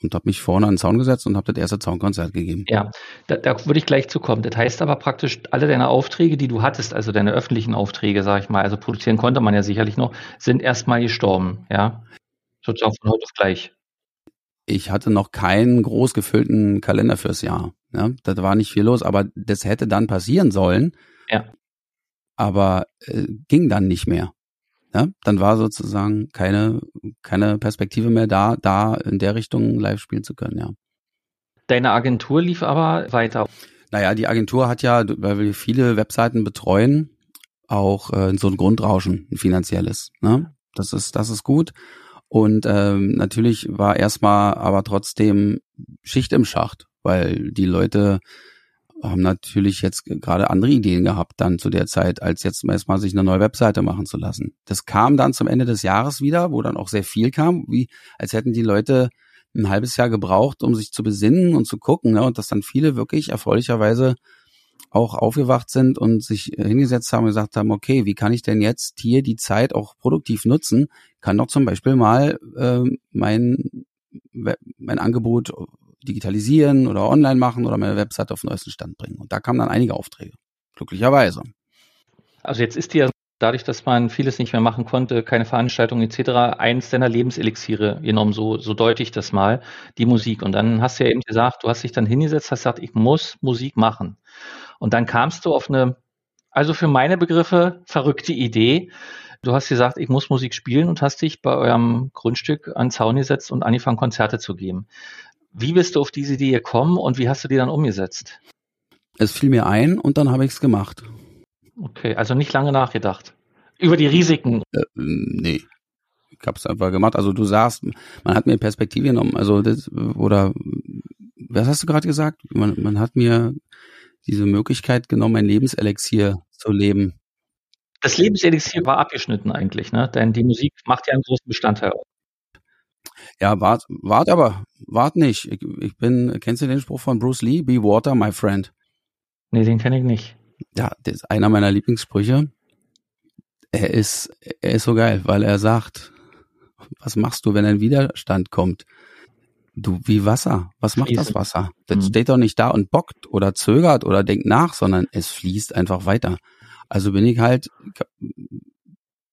Und habe mich vorne an den Zaun gesetzt und habe das erste Zaunkonzert gegeben. Ja, da, da würde ich gleich zu kommen. Das heißt aber praktisch, alle deine Aufträge, die du hattest, also deine öffentlichen Aufträge, sag ich mal, also produzieren konnte man ja sicherlich noch, sind erstmal gestorben, ja. Sozusagen von heute auf gleich. Ich hatte noch keinen groß gefüllten Kalender fürs Jahr. Ja, da war nicht viel los, aber das hätte dann passieren sollen. Ja. Aber äh, ging dann nicht mehr. Ja, dann war sozusagen keine, keine Perspektive mehr da, da in der Richtung live spielen zu können, ja. Deine Agentur lief aber weiter. Naja, die Agentur hat ja, weil wir viele Webseiten betreuen, auch äh, so ein Grundrauschen, ein finanzielles. Ne? Das ist, das ist gut. Und ähm, natürlich war erstmal aber trotzdem Schicht im Schacht, weil die Leute haben natürlich jetzt gerade andere Ideen gehabt dann zu der Zeit, als jetzt erstmal sich eine neue Webseite machen zu lassen. Das kam dann zum Ende des Jahres wieder, wo dann auch sehr viel kam, wie als hätten die Leute ein halbes Jahr gebraucht, um sich zu besinnen und zu gucken, ne? und dass dann viele wirklich erfreulicherweise auch aufgewacht sind und sich hingesetzt haben und gesagt haben, okay, wie kann ich denn jetzt hier die Zeit auch produktiv nutzen? Kann doch zum Beispiel mal äh, mein, mein Angebot digitalisieren oder online machen oder meine Website auf den neuesten Stand bringen. Und da kamen dann einige Aufträge, glücklicherweise. Also jetzt ist dir dadurch, dass man vieles nicht mehr machen konnte, keine Veranstaltungen etc., eins deiner Lebenselixiere genommen, so, so deute ich das mal, die Musik. Und dann hast du ja eben gesagt, du hast dich dann hingesetzt, hast gesagt, ich muss Musik machen. Und dann kamst du auf eine, also für meine Begriffe, verrückte Idee. Du hast gesagt, ich muss Musik spielen und hast dich bei eurem Grundstück an Zaun gesetzt und angefangen, Konzerte zu geben. Wie bist du auf diese Idee gekommen und wie hast du die dann umgesetzt? Es fiel mir ein und dann habe ich es gemacht. Okay, also nicht lange nachgedacht. Über die Risiken. Äh, nee. Ich habe es einfach gemacht. Also du sagst, man hat mir Perspektive genommen. Also das, oder was hast du gerade gesagt? Man, man hat mir diese Möglichkeit genommen, ein Lebenselixier zu leben. Das Lebenselixier war abgeschnitten eigentlich, ne? Denn die Musik macht ja einen großen Bestandteil aus. Ja, wart, wart aber, wart nicht. Ich, ich bin, kennst du den Spruch von Bruce Lee? Be water, my friend. Nee, den kenne ich nicht. Ja, das ist einer meiner Lieblingssprüche. Er ist, er ist so geil, weil er sagt, was machst du, wenn ein Widerstand kommt? Du, wie Wasser. Was macht Fließen. das Wasser? Das mhm. steht doch nicht da und bockt oder zögert oder denkt nach, sondern es fließt einfach weiter. Also bin ich halt,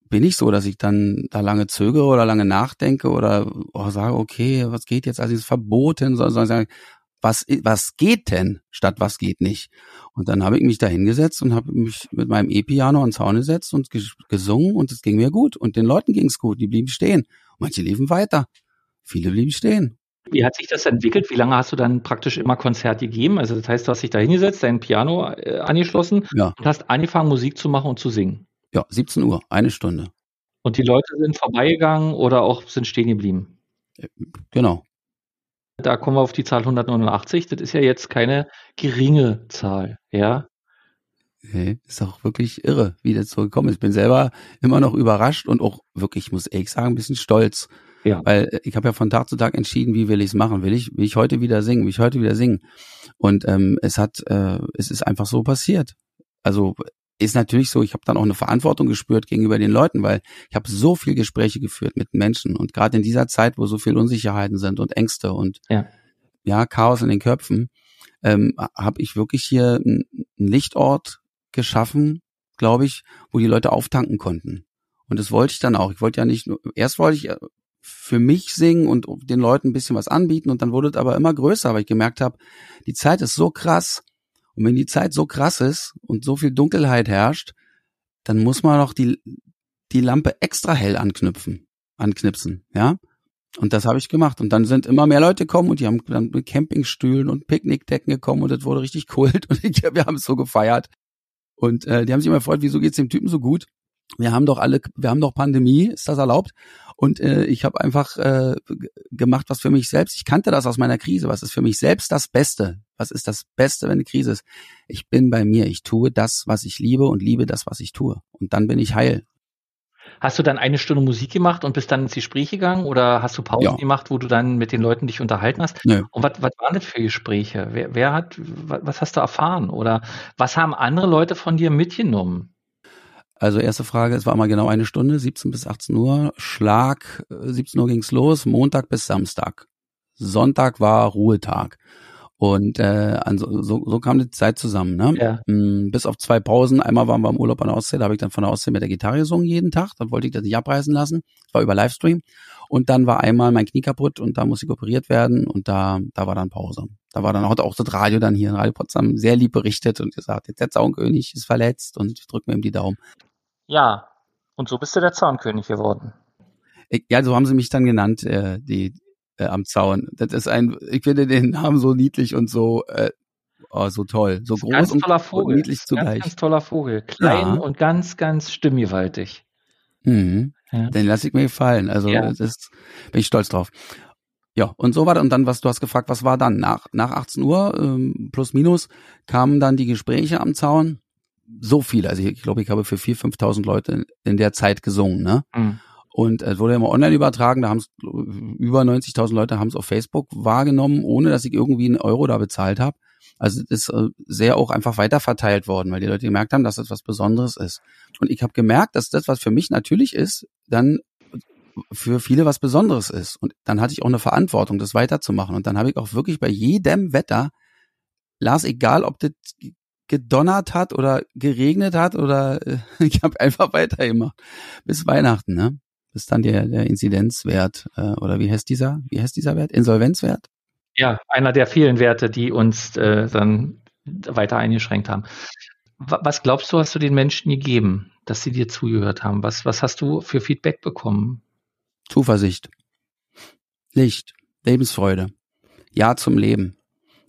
bin ich so, dass ich dann da lange zögere oder lange nachdenke oder oh, sage, okay, was geht jetzt? Also ist verboten, sondern sagen, was, was geht denn statt was geht nicht? Und dann habe ich mich da hingesetzt und habe mich mit meinem E-Piano ans Zaun gesetzt und gesungen und es ging mir gut und den Leuten ging es gut, die blieben stehen. Manche liefen weiter, viele blieben stehen. Wie hat sich das entwickelt? Wie lange hast du dann praktisch immer Konzerte gegeben? Also das heißt, du hast dich da hingesetzt, dein Piano äh, angeschlossen ja. und hast angefangen, Musik zu machen und zu singen. Ja, 17 Uhr, eine Stunde. Und die Leute sind vorbeigegangen oder auch sind stehen geblieben? Genau. Da kommen wir auf die Zahl 189. Das ist ja jetzt keine geringe Zahl, ja. Nee, ist auch wirklich irre, wie das so gekommen ist. Ich bin selber immer noch überrascht und auch wirklich, muss ich sagen, ein bisschen stolz. Ja. Weil ich habe ja von Tag zu Tag entschieden, wie will ich es machen. Will ich, will ich heute wieder singen, will ich heute wieder singen. Und ähm, es hat, äh, es ist einfach so passiert. Also ist natürlich so, ich habe dann auch eine Verantwortung gespürt gegenüber den Leuten, weil ich habe so viel Gespräche geführt mit Menschen und gerade in dieser Zeit, wo so viel Unsicherheiten sind und Ängste und ja, ja Chaos in den Köpfen, ähm, habe ich wirklich hier einen Lichtort geschaffen, glaube ich, wo die Leute auftanken konnten. Und das wollte ich dann auch. Ich wollte ja nicht nur, erst wollte ich äh, für mich singen und den Leuten ein bisschen was anbieten und dann wurde es aber immer größer, weil ich gemerkt habe, die Zeit ist so krass, und wenn die Zeit so krass ist und so viel Dunkelheit herrscht, dann muss man noch die, die Lampe extra hell anknüpfen, anknipsen, ja. Und das habe ich gemacht. Und dann sind immer mehr Leute gekommen und die haben dann mit Campingstühlen und Picknickdecken gekommen und das wurde richtig kult und ich, wir haben es so gefeiert. Und äh, die haben sich immer gefreut, wieso geht's dem Typen so gut? Wir haben doch alle, wir haben doch Pandemie, ist das erlaubt? Und äh, ich habe einfach äh, gemacht, was für mich selbst. Ich kannte das aus meiner Krise. Was ist für mich selbst das Beste? Was ist das Beste, wenn eine Krise ist? Ich bin bei mir. Ich tue das, was ich liebe und liebe das, was ich tue. Und dann bin ich heil. Hast du dann eine Stunde Musik gemacht und bist dann ins Gespräch gegangen oder hast du Pausen ja. gemacht, wo du dann mit den Leuten dich unterhalten hast? Nö. Und was, was waren das für Gespräche? Wer, wer hat, was hast du erfahren? Oder was haben andere Leute von dir mitgenommen? Also erste Frage, es war mal genau eine Stunde, 17 bis 18 Uhr. Schlag, 17 äh, Uhr ging's los, Montag bis Samstag. Sonntag war Ruhetag. Und äh, also, so, so kam die Zeit zusammen. Ne? Ja. Mm, bis auf zwei Pausen. Einmal waren wir im Urlaub an der Ostsee, da habe ich dann von der Ostsee mit der Gitarre gesungen jeden Tag. Dann wollte ich das nicht abreißen lassen. Das war über Livestream. Und dann war einmal mein Knie kaputt und da musste ich operiert werden und da, da war dann Pause. Da war dann auch, auch das Radio dann hier in Radio Potsdam sehr lieb berichtet und gesagt, jetzt der Zaunkönig ist verletzt und ich drücke mir ihm die Daumen. Ja, und so bist du der Zaunkönig geworden. Ja, so haben sie mich dann genannt, äh, die äh, am Zaun. Das ist ein, ich finde den Namen so niedlich und so, äh, oh, so toll, so groß ganz und, toller Vogel. und niedlich zugleich. Ganz, ganz toller Vogel, klein ja. und ganz, ganz stimmgewaltig. Mhm. Ja. Den lasse ich mir gefallen. Also ja. das ist, bin ich stolz drauf. Ja, und so war das. Und dann, was du hast gefragt, was war dann? Nach, nach 18 Uhr, ähm, plus minus, kamen dann die Gespräche am Zaun. So viele. Also ich, glaube, ich habe für 4.000, 5.000 Leute in, der Zeit gesungen. Ne? Mhm. Und es wurde immer online übertragen, da haben es über 90.000 Leute haben es auf Facebook wahrgenommen, ohne dass ich irgendwie einen Euro da bezahlt habe. Also es ist äh, sehr auch einfach weiterverteilt worden, weil die Leute gemerkt haben, dass das was Besonderes ist. Und ich habe gemerkt, dass das, was für mich natürlich ist, dann für viele was Besonderes ist. Und dann hatte ich auch eine Verantwortung, das weiterzumachen. Und dann habe ich auch wirklich bei jedem Wetter, las egal, ob das gedonnert hat oder geregnet hat oder äh, ich habe einfach weitergemacht bis Weihnachten, ne? Bis dann der, der Inzidenzwert äh, oder wie heißt dieser? Wie heißt dieser Wert? Insolvenzwert? Ja, einer der vielen Werte, die uns äh, dann weiter eingeschränkt haben. Was glaubst du, hast du den Menschen gegeben, dass sie dir zugehört haben? Was, was hast du für Feedback bekommen? Zuversicht, Licht, Lebensfreude, Ja zum Leben,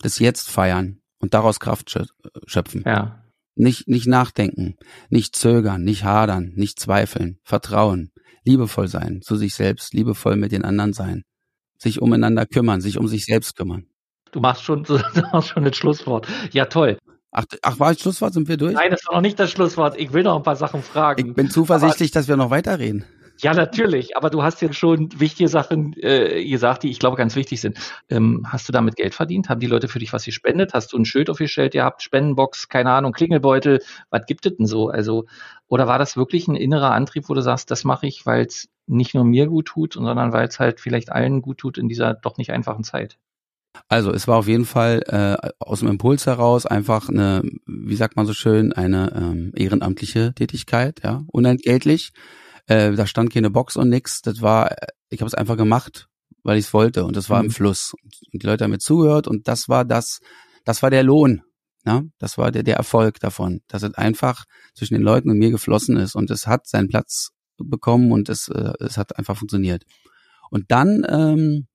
das Jetzt feiern und daraus Kraft schöpfen. Ja. Nicht, nicht nachdenken, nicht zögern, nicht hadern, nicht zweifeln, vertrauen, liebevoll sein zu sich selbst, liebevoll mit den anderen sein, sich umeinander kümmern, sich um sich selbst kümmern. Du machst schon, du machst schon das Schlusswort. Ja, toll. Ach, ach, war das Schlusswort? Sind wir durch? Nein, das war noch nicht das Schlusswort. Ich will noch ein paar Sachen fragen. Ich bin zuversichtlich, Aber dass wir noch weiterreden. Ja, natürlich. Aber du hast ja schon wichtige Sachen äh, gesagt, die ich glaube ganz wichtig sind. Ähm, hast du damit Geld verdient? Haben die Leute für dich was gespendet? Hast du ein Schild aufgestellt? Ihr habt Spendenbox, keine Ahnung, Klingelbeutel. Was gibt es denn so? Also, oder war das wirklich ein innerer Antrieb, wo du sagst, das mache ich, weil es nicht nur mir gut tut, sondern weil es halt vielleicht allen gut tut in dieser doch nicht einfachen Zeit? Also es war auf jeden Fall äh, aus dem Impuls heraus einfach eine, wie sagt man so schön, eine ähm, ehrenamtliche Tätigkeit, ja, unentgeltlich. Äh, da stand keine Box und nix. Das war, ich habe es einfach gemacht, weil ich es wollte und das war mhm. im Fluss. Und die Leute haben mir zugehört und das war das, das war der Lohn. Ja, das war der, der Erfolg davon, dass es einfach zwischen den Leuten und mir geflossen ist und es hat seinen Platz bekommen und es, äh, es hat einfach funktioniert. Und dann ähm,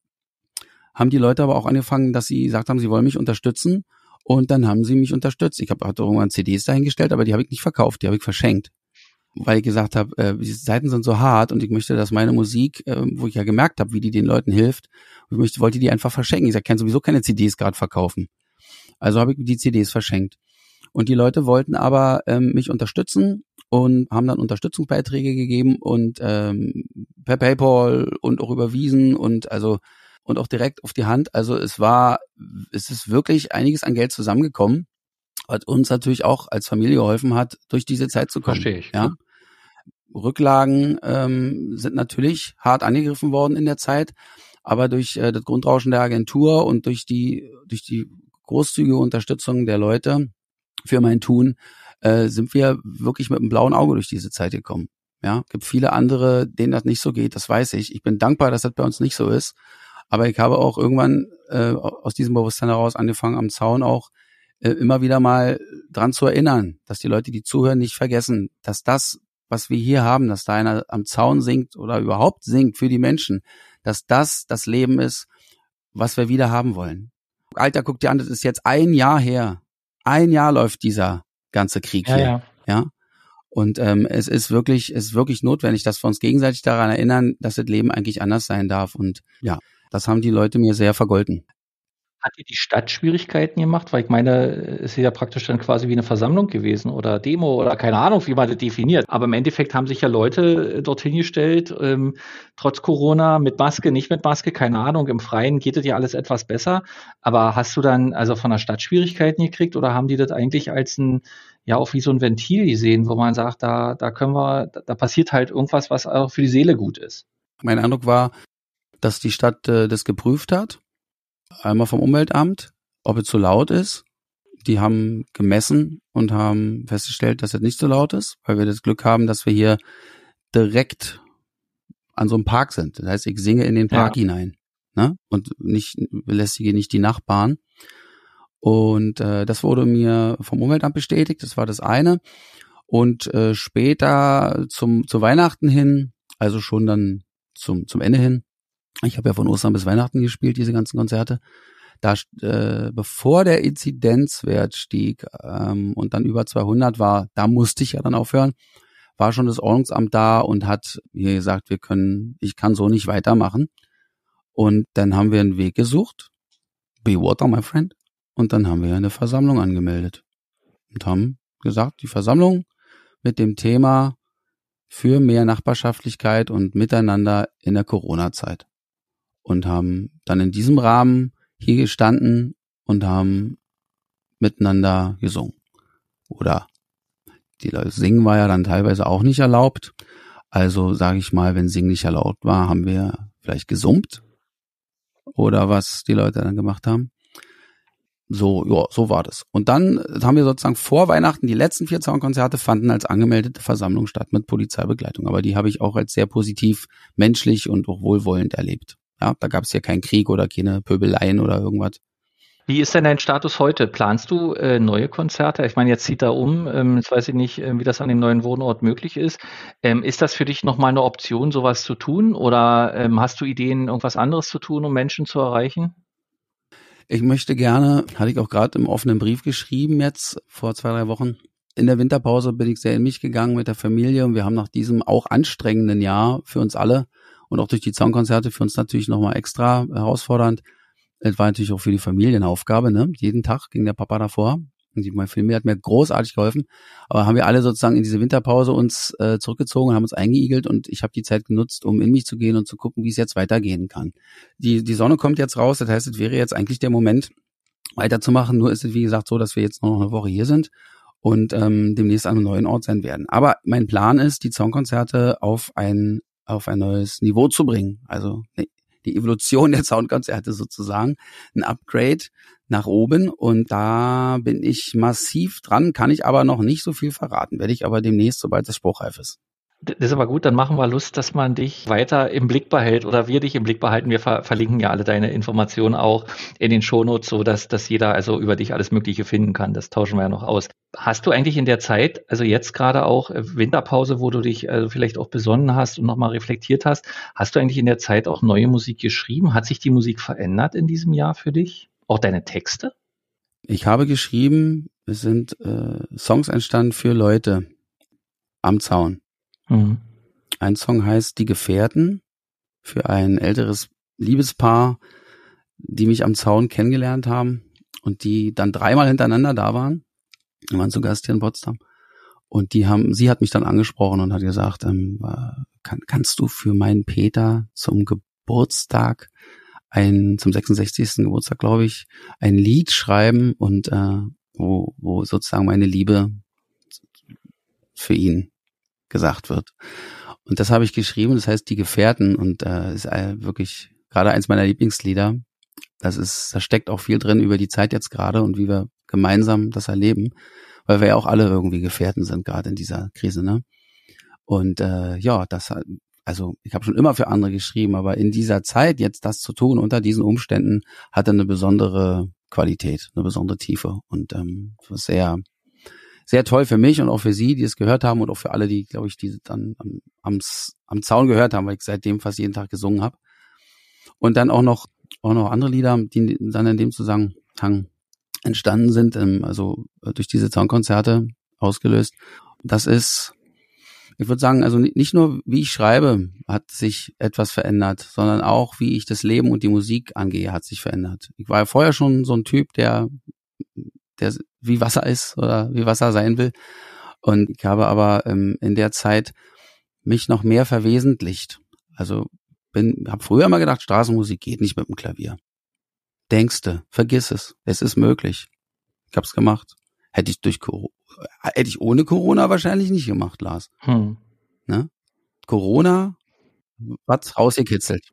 haben die Leute aber auch angefangen, dass sie gesagt haben, sie wollen mich unterstützen und dann haben sie mich unterstützt. Ich habe irgendwann CDs dahingestellt, aber die habe ich nicht verkauft, die habe ich verschenkt weil ich gesagt habe, äh, die Seiten sind so hart und ich möchte, dass meine Musik, äh, wo ich ja gemerkt habe, wie die den Leuten hilft, ich möchte, wollte die einfach verschenken. Ich sage, ich kann sowieso keine CDs gerade verkaufen. Also habe ich die CDs verschenkt. Und die Leute wollten aber ähm, mich unterstützen und haben dann Unterstützungsbeiträge gegeben und ähm, per PayPal und auch überwiesen und also und auch direkt auf die Hand. Also es war, es ist wirklich einiges an Geld zusammengekommen, was uns natürlich auch als Familie geholfen hat, durch diese Zeit zu kommen. Verstehe ich. Ja. Rücklagen ähm, sind natürlich hart angegriffen worden in der Zeit, aber durch äh, das Grundrauschen der Agentur und durch die durch die großzügige Unterstützung der Leute für mein Tun äh, sind wir wirklich mit einem blauen Auge durch diese Zeit gekommen. Ja, gibt viele andere, denen das nicht so geht, das weiß ich. Ich bin dankbar, dass das bei uns nicht so ist. Aber ich habe auch irgendwann äh, aus diesem Bewusstsein heraus angefangen, am Zaun auch äh, immer wieder mal dran zu erinnern, dass die Leute, die zuhören, nicht vergessen, dass das, was wir hier haben, dass da einer am Zaun singt oder überhaupt singt für die Menschen, dass das das Leben ist, was wir wieder haben wollen. Alter, guck dir an, das ist jetzt ein Jahr her. Ein Jahr läuft dieser ganze Krieg ja, hier. Ja. ja? Und ähm, es ist wirklich, es ist wirklich notwendig, dass wir uns gegenseitig daran erinnern, dass das Leben eigentlich anders sein darf. Und ja, das haben die Leute mir sehr vergolten. Hat dir die Stadt Schwierigkeiten gemacht? Weil ich meine, es ist ja praktisch dann quasi wie eine Versammlung gewesen oder Demo oder keine Ahnung, wie man das definiert. Aber im Endeffekt haben sich ja Leute äh, dorthin gestellt, ähm, trotz Corona, mit Maske, nicht mit Maske, keine Ahnung. Im Freien geht das ja alles etwas besser. Aber hast du dann also von der Stadt Schwierigkeiten gekriegt oder haben die das eigentlich als ein, ja, auch wie so ein Ventil gesehen, wo man sagt, da, da können wir, da passiert halt irgendwas, was auch für die Seele gut ist? Mein Eindruck war, dass die Stadt äh, das geprüft hat einmal vom Umweltamt, ob es zu laut ist. Die haben gemessen und haben festgestellt, dass es nicht so laut ist, weil wir das Glück haben, dass wir hier direkt an so einem Park sind. Das heißt, ich singe in den Park ja. hinein ne? und nicht belästige nicht die Nachbarn. Und äh, das wurde mir vom Umweltamt bestätigt. Das war das eine. Und äh, später zum zu Weihnachten hin, also schon dann zum zum Ende hin, ich habe ja von Ostern bis Weihnachten gespielt, diese ganzen Konzerte. Da, äh, bevor der Inzidenzwert stieg ähm, und dann über 200 war, da musste ich ja dann aufhören, war schon das Ordnungsamt da und hat mir gesagt, wir können, ich kann so nicht weitermachen. Und dann haben wir einen Weg gesucht. Be water, my friend. Und dann haben wir eine Versammlung angemeldet und haben gesagt, die Versammlung mit dem Thema für mehr Nachbarschaftlichkeit und Miteinander in der Corona-Zeit. Und haben dann in diesem Rahmen hier gestanden und haben miteinander gesungen. Oder die Leute singen war ja dann teilweise auch nicht erlaubt. Also sage ich mal, wenn Singen nicht erlaubt war, haben wir vielleicht gesummt oder was die Leute dann gemacht haben. So, ja, so war das. Und dann haben wir sozusagen vor Weihnachten die letzten vier Zaunkonzerte fanden als angemeldete Versammlung statt mit Polizeibegleitung. Aber die habe ich auch als sehr positiv, menschlich und auch wohlwollend erlebt. Ja, da gab es ja keinen Krieg oder keine Pöbeleien oder irgendwas. Wie ist denn dein Status heute? Planst du äh, neue Konzerte? Ich meine, jetzt zieht er um. Ähm, jetzt weiß ich nicht, äh, wie das an dem neuen Wohnort möglich ist. Ähm, ist das für dich nochmal eine Option, sowas zu tun? Oder ähm, hast du Ideen, irgendwas anderes zu tun, um Menschen zu erreichen? Ich möchte gerne, hatte ich auch gerade im offenen Brief geschrieben jetzt vor zwei, drei Wochen. In der Winterpause bin ich sehr in mich gegangen mit der Familie und wir haben nach diesem auch anstrengenden Jahr für uns alle und auch durch die Songkonzerte für uns natürlich nochmal extra herausfordernd, das war natürlich auch für die Familie eine Aufgabe, ne? Jeden Tag ging der Papa davor. Und mein Familie hat mir großartig geholfen. Aber haben wir alle sozusagen in diese Winterpause uns äh, zurückgezogen, haben uns eingeigelt und ich habe die Zeit genutzt, um in mich zu gehen und zu gucken, wie es jetzt weitergehen kann. Die, die Sonne kommt jetzt raus, das heißt, es wäre jetzt eigentlich der Moment, weiterzumachen. Nur ist es, wie gesagt, so, dass wir jetzt noch eine Woche hier sind und ähm, demnächst an einem neuen Ort sein werden. Aber mein Plan ist, die Songkonzerte auf ein auf ein neues Niveau zu bringen. Also ne, die Evolution der Soundkonzerte sozusagen, ein Upgrade nach oben und da bin ich massiv dran, kann ich aber noch nicht so viel verraten, werde ich aber demnächst, sobald das spruchreif ist. Das ist aber gut, dann machen wir Lust, dass man dich weiter im Blick behält oder wir dich im Blick behalten. Wir ver verlinken ja alle deine Informationen auch in den Shownotes, so dass, dass jeder also über dich alles Mögliche finden kann. Das tauschen wir ja noch aus. Hast du eigentlich in der Zeit, also jetzt gerade auch äh, Winterpause, wo du dich also vielleicht auch besonnen hast und nochmal reflektiert hast, hast du eigentlich in der Zeit auch neue Musik geschrieben? Hat sich die Musik verändert in diesem Jahr für dich? Auch deine Texte? Ich habe geschrieben, es sind äh, Songs entstanden für Leute am Zaun. Mhm. Ein Song heißt Die Gefährten für ein älteres Liebespaar, die mich am Zaun kennengelernt haben und die dann dreimal hintereinander da waren. Die waren zu Gast hier in Potsdam. Und die haben, sie hat mich dann angesprochen und hat gesagt, ähm, kann, kannst du für meinen Peter zum Geburtstag ein, zum 66. Geburtstag, glaube ich, ein Lied schreiben und äh, wo, wo sozusagen meine Liebe für ihn gesagt wird. Und das habe ich geschrieben, das heißt Die Gefährten und äh, ist wirklich gerade eins meiner Lieblingslieder. Das ist, da steckt auch viel drin über die Zeit jetzt gerade und wie wir gemeinsam das erleben, weil wir ja auch alle irgendwie Gefährten sind, gerade in dieser Krise, ne? Und äh, ja, das also ich habe schon immer für andere geschrieben, aber in dieser Zeit jetzt das zu tun unter diesen Umständen hatte eine besondere Qualität, eine besondere Tiefe und ähm, sehr sehr toll für mich und auch für Sie, die es gehört haben und auch für alle, die, glaube ich, die dann am, am, am Zaun gehört haben, weil ich seitdem fast jeden Tag gesungen habe. Und dann auch noch, auch noch andere Lieder, die dann in dem Zusammenhang entstanden sind, ähm, also äh, durch diese Zaunkonzerte ausgelöst. Das ist, ich würde sagen, also nicht nur wie ich schreibe, hat sich etwas verändert, sondern auch wie ich das Leben und die Musik angehe, hat sich verändert. Ich war ja vorher schon so ein Typ, der der wie Wasser ist oder wie Wasser sein will. Und ich habe aber ähm, in der Zeit mich noch mehr verwesentlicht. Also bin, habe früher mal gedacht, Straßenmusik geht nicht mit dem Klavier. Denkste, vergiss es, es ist möglich. Ich habe es gemacht. Hätte ich durch hätte ich ohne Corona wahrscheinlich nicht gemacht, Lars. Hm. Ne? Corona hat's rausgekitzelt.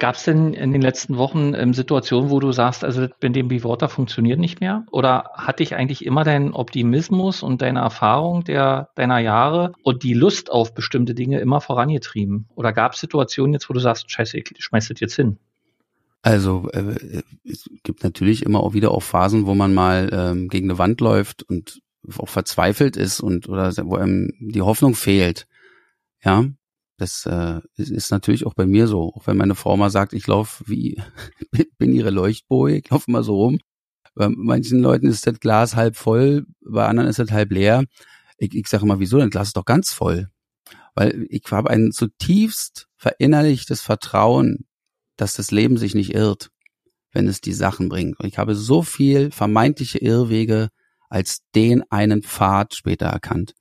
Gab es denn in den letzten Wochen ähm, Situationen, wo du sagst, also mit dem Biwater funktioniert nicht mehr? Oder hat dich eigentlich immer dein Optimismus und deine Erfahrung der, deiner Jahre und die Lust auf bestimmte Dinge immer vorangetrieben? Oder gab es Situationen jetzt, wo du sagst, scheiße, ich schmeiß das jetzt hin? Also äh, es gibt natürlich immer auch wieder auch Phasen, wo man mal ähm, gegen eine Wand läuft und auch verzweifelt ist und oder wo einem die Hoffnung fehlt. Ja, das äh, ist natürlich auch bei mir so. Auch wenn meine Frau mal sagt, ich laufe wie, bin ihre Leuchtboje, ich laufe immer so rum. Bei manchen Leuten ist das Glas halb voll, bei anderen ist das halb leer. Ich, ich sage immer, wieso? Das Glas ist doch ganz voll. Weil ich habe ein zutiefst verinnerlichtes Vertrauen, dass das Leben sich nicht irrt, wenn es die Sachen bringt. Und ich habe so viel vermeintliche Irrwege als den einen Pfad später erkannt.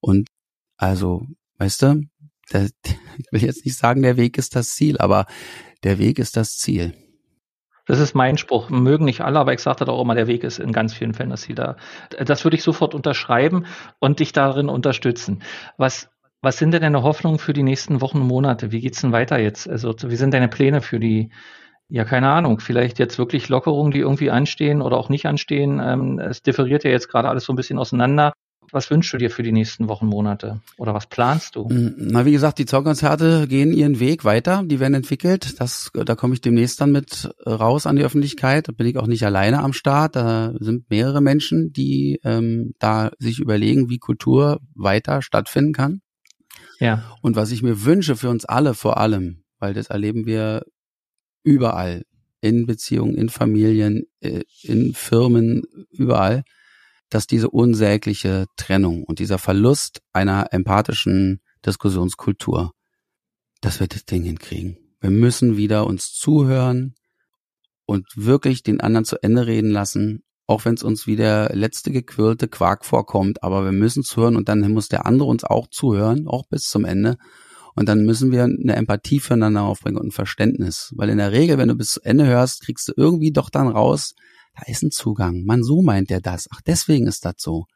Und also, weißt du, der, ich will jetzt nicht sagen, der Weg ist das Ziel, aber der Weg ist das Ziel. Das ist mein Spruch. Mögen nicht alle, aber ich sage das auch immer, der Weg ist in ganz vielen Fällen das Ziel da. Das würde ich sofort unterschreiben und dich darin unterstützen. Was, was sind denn deine Hoffnungen für die nächsten Wochen und Monate? Wie geht's denn weiter jetzt? Also, wie sind deine Pläne für die, ja, keine Ahnung, vielleicht jetzt wirklich Lockerungen, die irgendwie anstehen oder auch nicht anstehen? Ähm, es differiert ja jetzt gerade alles so ein bisschen auseinander. Was wünschst du dir für die nächsten Wochen, Monate? Oder was planst du? Mm, na, wie gesagt, die Zollkonzerte gehen ihren Weg weiter. Die werden entwickelt. Das, da komme ich demnächst dann mit raus an die Öffentlichkeit. Da bin ich auch nicht alleine am Start. Da sind mehrere Menschen, die ähm, da sich überlegen, wie Kultur weiter stattfinden kann. Ja. Und was ich mir wünsche für uns alle vor allem, weil das erleben wir überall, in Beziehungen, in Familien, äh, in Firmen, überall, dass diese unsägliche Trennung und dieser Verlust einer empathischen Diskussionskultur, dass wir das Ding hinkriegen. Wir müssen wieder uns zuhören und wirklich den anderen zu Ende reden lassen, auch wenn es uns wie der letzte gequirlte Quark vorkommt, aber wir müssen zuhören und dann muss der andere uns auch zuhören, auch bis zum Ende. Und dann müssen wir eine Empathie füreinander aufbringen und ein Verständnis. Weil in der Regel, wenn du bis zu Ende hörst, kriegst du irgendwie doch dann raus, da ist ein Zugang. Man, so meint der das. Ach, deswegen ist das so.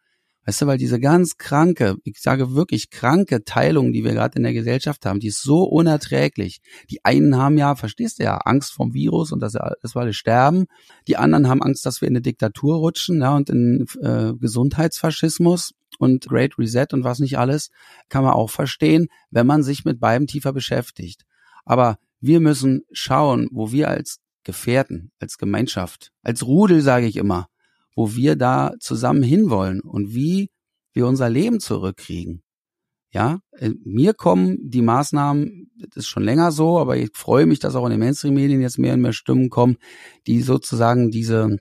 Weißt du, weil diese ganz kranke, ich sage wirklich kranke Teilung, die wir gerade in der Gesellschaft haben, die ist so unerträglich. Die einen haben ja, verstehst du ja, Angst vom Virus und dass, wir alle sterben. Die anderen haben Angst, dass wir in eine Diktatur rutschen ja, und in äh, Gesundheitsfaschismus und Great Reset und was nicht alles, kann man auch verstehen, wenn man sich mit beiden tiefer beschäftigt. Aber wir müssen schauen, wo wir als Gefährten, als Gemeinschaft, als Rudel, sage ich immer, wo wir da zusammen hinwollen und wie wir unser Leben zurückkriegen. Ja, äh, mir kommen die Maßnahmen, das ist schon länger so, aber ich freue mich, dass auch in den Mainstream-Medien jetzt mehr und mehr Stimmen kommen, die sozusagen diese,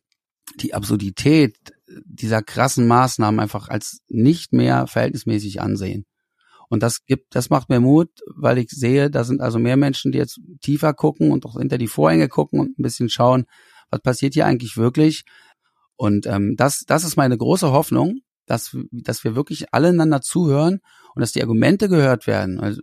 die Absurdität dieser krassen Maßnahmen einfach als nicht mehr verhältnismäßig ansehen. Und das gibt, das macht mir Mut, weil ich sehe, da sind also mehr Menschen, die jetzt tiefer gucken und auch hinter die Vorhänge gucken und ein bisschen schauen, was passiert hier eigentlich wirklich. Und ähm, das, das ist meine große Hoffnung, dass, dass wir wirklich alle einander zuhören und dass die Argumente gehört werden. Also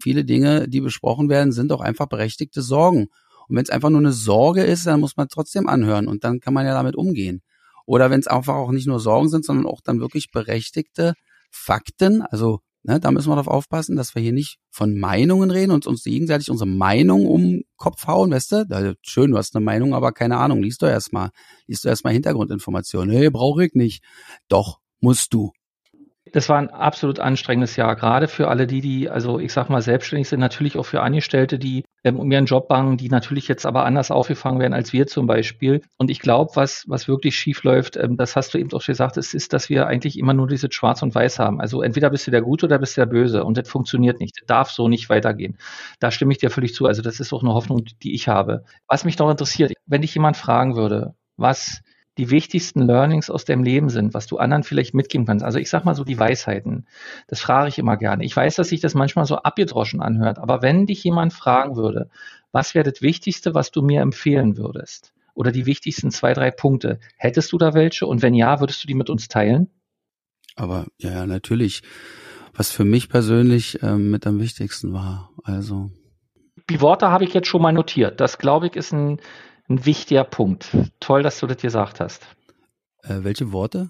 viele Dinge, die besprochen werden, sind auch einfach berechtigte Sorgen. Und wenn es einfach nur eine Sorge ist, dann muss man trotzdem anhören und dann kann man ja damit umgehen. Oder wenn es einfach auch nicht nur Sorgen sind, sondern auch dann wirklich berechtigte Fakten, also Ne, da müssen wir darauf aufpassen, dass wir hier nicht von Meinungen reden und uns gegenseitig unsere Meinung um den Kopf hauen, weißt du? Schön, du hast eine Meinung, aber keine Ahnung. Liest du erstmal, liest du erstmal Hintergrundinformationen. Hey, brauche ich nicht. Doch, musst du. Das war ein absolut anstrengendes Jahr, gerade für alle die, die, also ich sag mal, selbstständig sind, natürlich auch für Angestellte, die ähm, um ihren Job bangen, die natürlich jetzt aber anders aufgefangen werden als wir zum Beispiel. Und ich glaube, was, was wirklich schief läuft, ähm, das hast du eben auch gesagt, es ist, dass wir eigentlich immer nur diese Schwarz und Weiß haben. Also entweder bist du der Gute oder bist du der Böse. Und das funktioniert nicht. Das darf so nicht weitergehen. Da stimme ich dir völlig zu. Also das ist auch eine Hoffnung, die ich habe. Was mich noch interessiert, wenn dich jemand fragen würde, was die wichtigsten Learnings aus deinem Leben sind, was du anderen vielleicht mitgeben kannst. Also ich sag mal so die Weisheiten. Das frage ich immer gerne. Ich weiß, dass sich das manchmal so abgedroschen anhört, aber wenn dich jemand fragen würde, was wäre das Wichtigste, was du mir empfehlen würdest? Oder die wichtigsten zwei, drei Punkte. Hättest du da welche? Und wenn ja, würdest du die mit uns teilen? Aber ja, natürlich. Was für mich persönlich ähm, mit am wichtigsten war. Also. Die Worte habe ich jetzt schon mal notiert. Das, glaube ich, ist ein ein wichtiger Punkt. Toll, dass du das gesagt hast. Äh, welche Worte?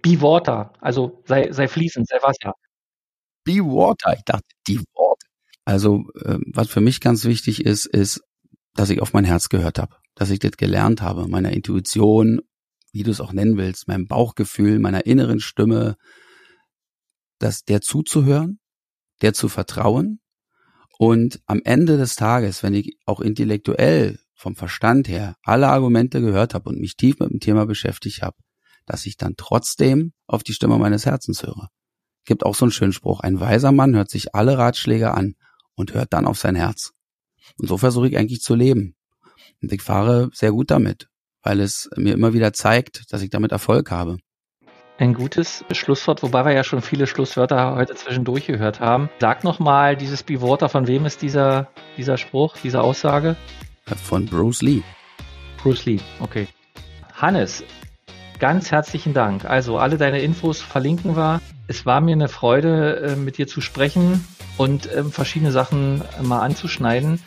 Be Water, also sei, sei fließend, sei Wasser. Be Water, ich dachte die Worte. Also äh, was für mich ganz wichtig ist, ist, dass ich auf mein Herz gehört habe, dass ich das gelernt habe, meiner Intuition, wie du es auch nennen willst, meinem Bauchgefühl, meiner inneren Stimme, dass der zuzuhören, der zu vertrauen und am Ende des Tages, wenn ich auch intellektuell vom Verstand her alle Argumente gehört habe und mich tief mit dem Thema beschäftigt habe, dass ich dann trotzdem auf die Stimme meines Herzens höre. Gibt auch so einen schönen Spruch, ein weiser Mann hört sich alle Ratschläge an und hört dann auf sein Herz. Und so versuche ich eigentlich zu leben. Und ich fahre sehr gut damit, weil es mir immer wieder zeigt, dass ich damit Erfolg habe. Ein gutes Schlusswort, wobei wir ja schon viele Schlusswörter heute zwischendurch gehört haben. Sag nochmal dieses Be von wem ist dieser, dieser Spruch, diese Aussage? Von Bruce Lee. Bruce Lee, okay. Hannes, ganz herzlichen Dank. Also alle deine Infos verlinken wir. Es war mir eine Freude, äh, mit dir zu sprechen und ähm, verschiedene Sachen mal anzuschneiden.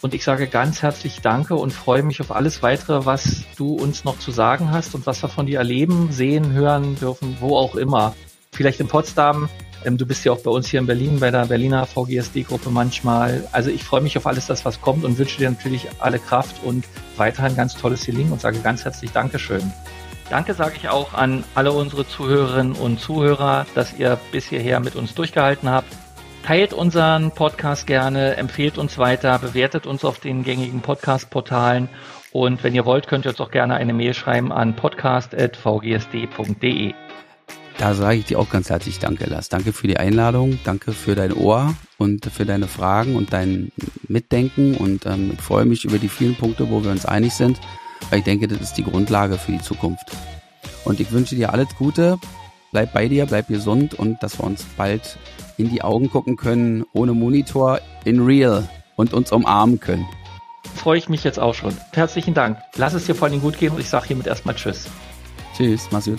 Und ich sage ganz herzlich Danke und freue mich auf alles weitere, was du uns noch zu sagen hast und was wir von dir erleben, sehen, hören dürfen, wo auch immer. Vielleicht in Potsdam. Ähm, du bist ja auch bei uns hier in Berlin bei der Berliner VGSD-Gruppe manchmal. Also ich freue mich auf alles, das was kommt und wünsche dir natürlich alle Kraft und weiterhin ganz tolles Healing und sage ganz herzlich Dankeschön. Danke sage ich auch an alle unsere Zuhörerinnen und Zuhörer, dass ihr bis hierher mit uns durchgehalten habt. Teilt unseren Podcast gerne, empfehlt uns weiter, bewertet uns auf den gängigen Podcast-Portalen und wenn ihr wollt, könnt ihr uns auch gerne eine Mail schreiben an podcast.vgsd.de. Da sage ich dir auch ganz herzlich Danke, Lars. Danke für die Einladung, danke für dein Ohr und für deine Fragen und dein Mitdenken und ähm, ich freue mich über die vielen Punkte, wo wir uns einig sind, weil ich denke, das ist die Grundlage für die Zukunft. Und ich wünsche dir alles Gute, bleib bei dir, bleib gesund und dass wir uns bald in die Augen gucken können, ohne Monitor, in real und uns umarmen können. Freue ich mich jetzt auch schon. Herzlichen Dank. Lass es dir vor allem gut gehen und ich sage hiermit erstmal Tschüss. Tschüss, mach's gut.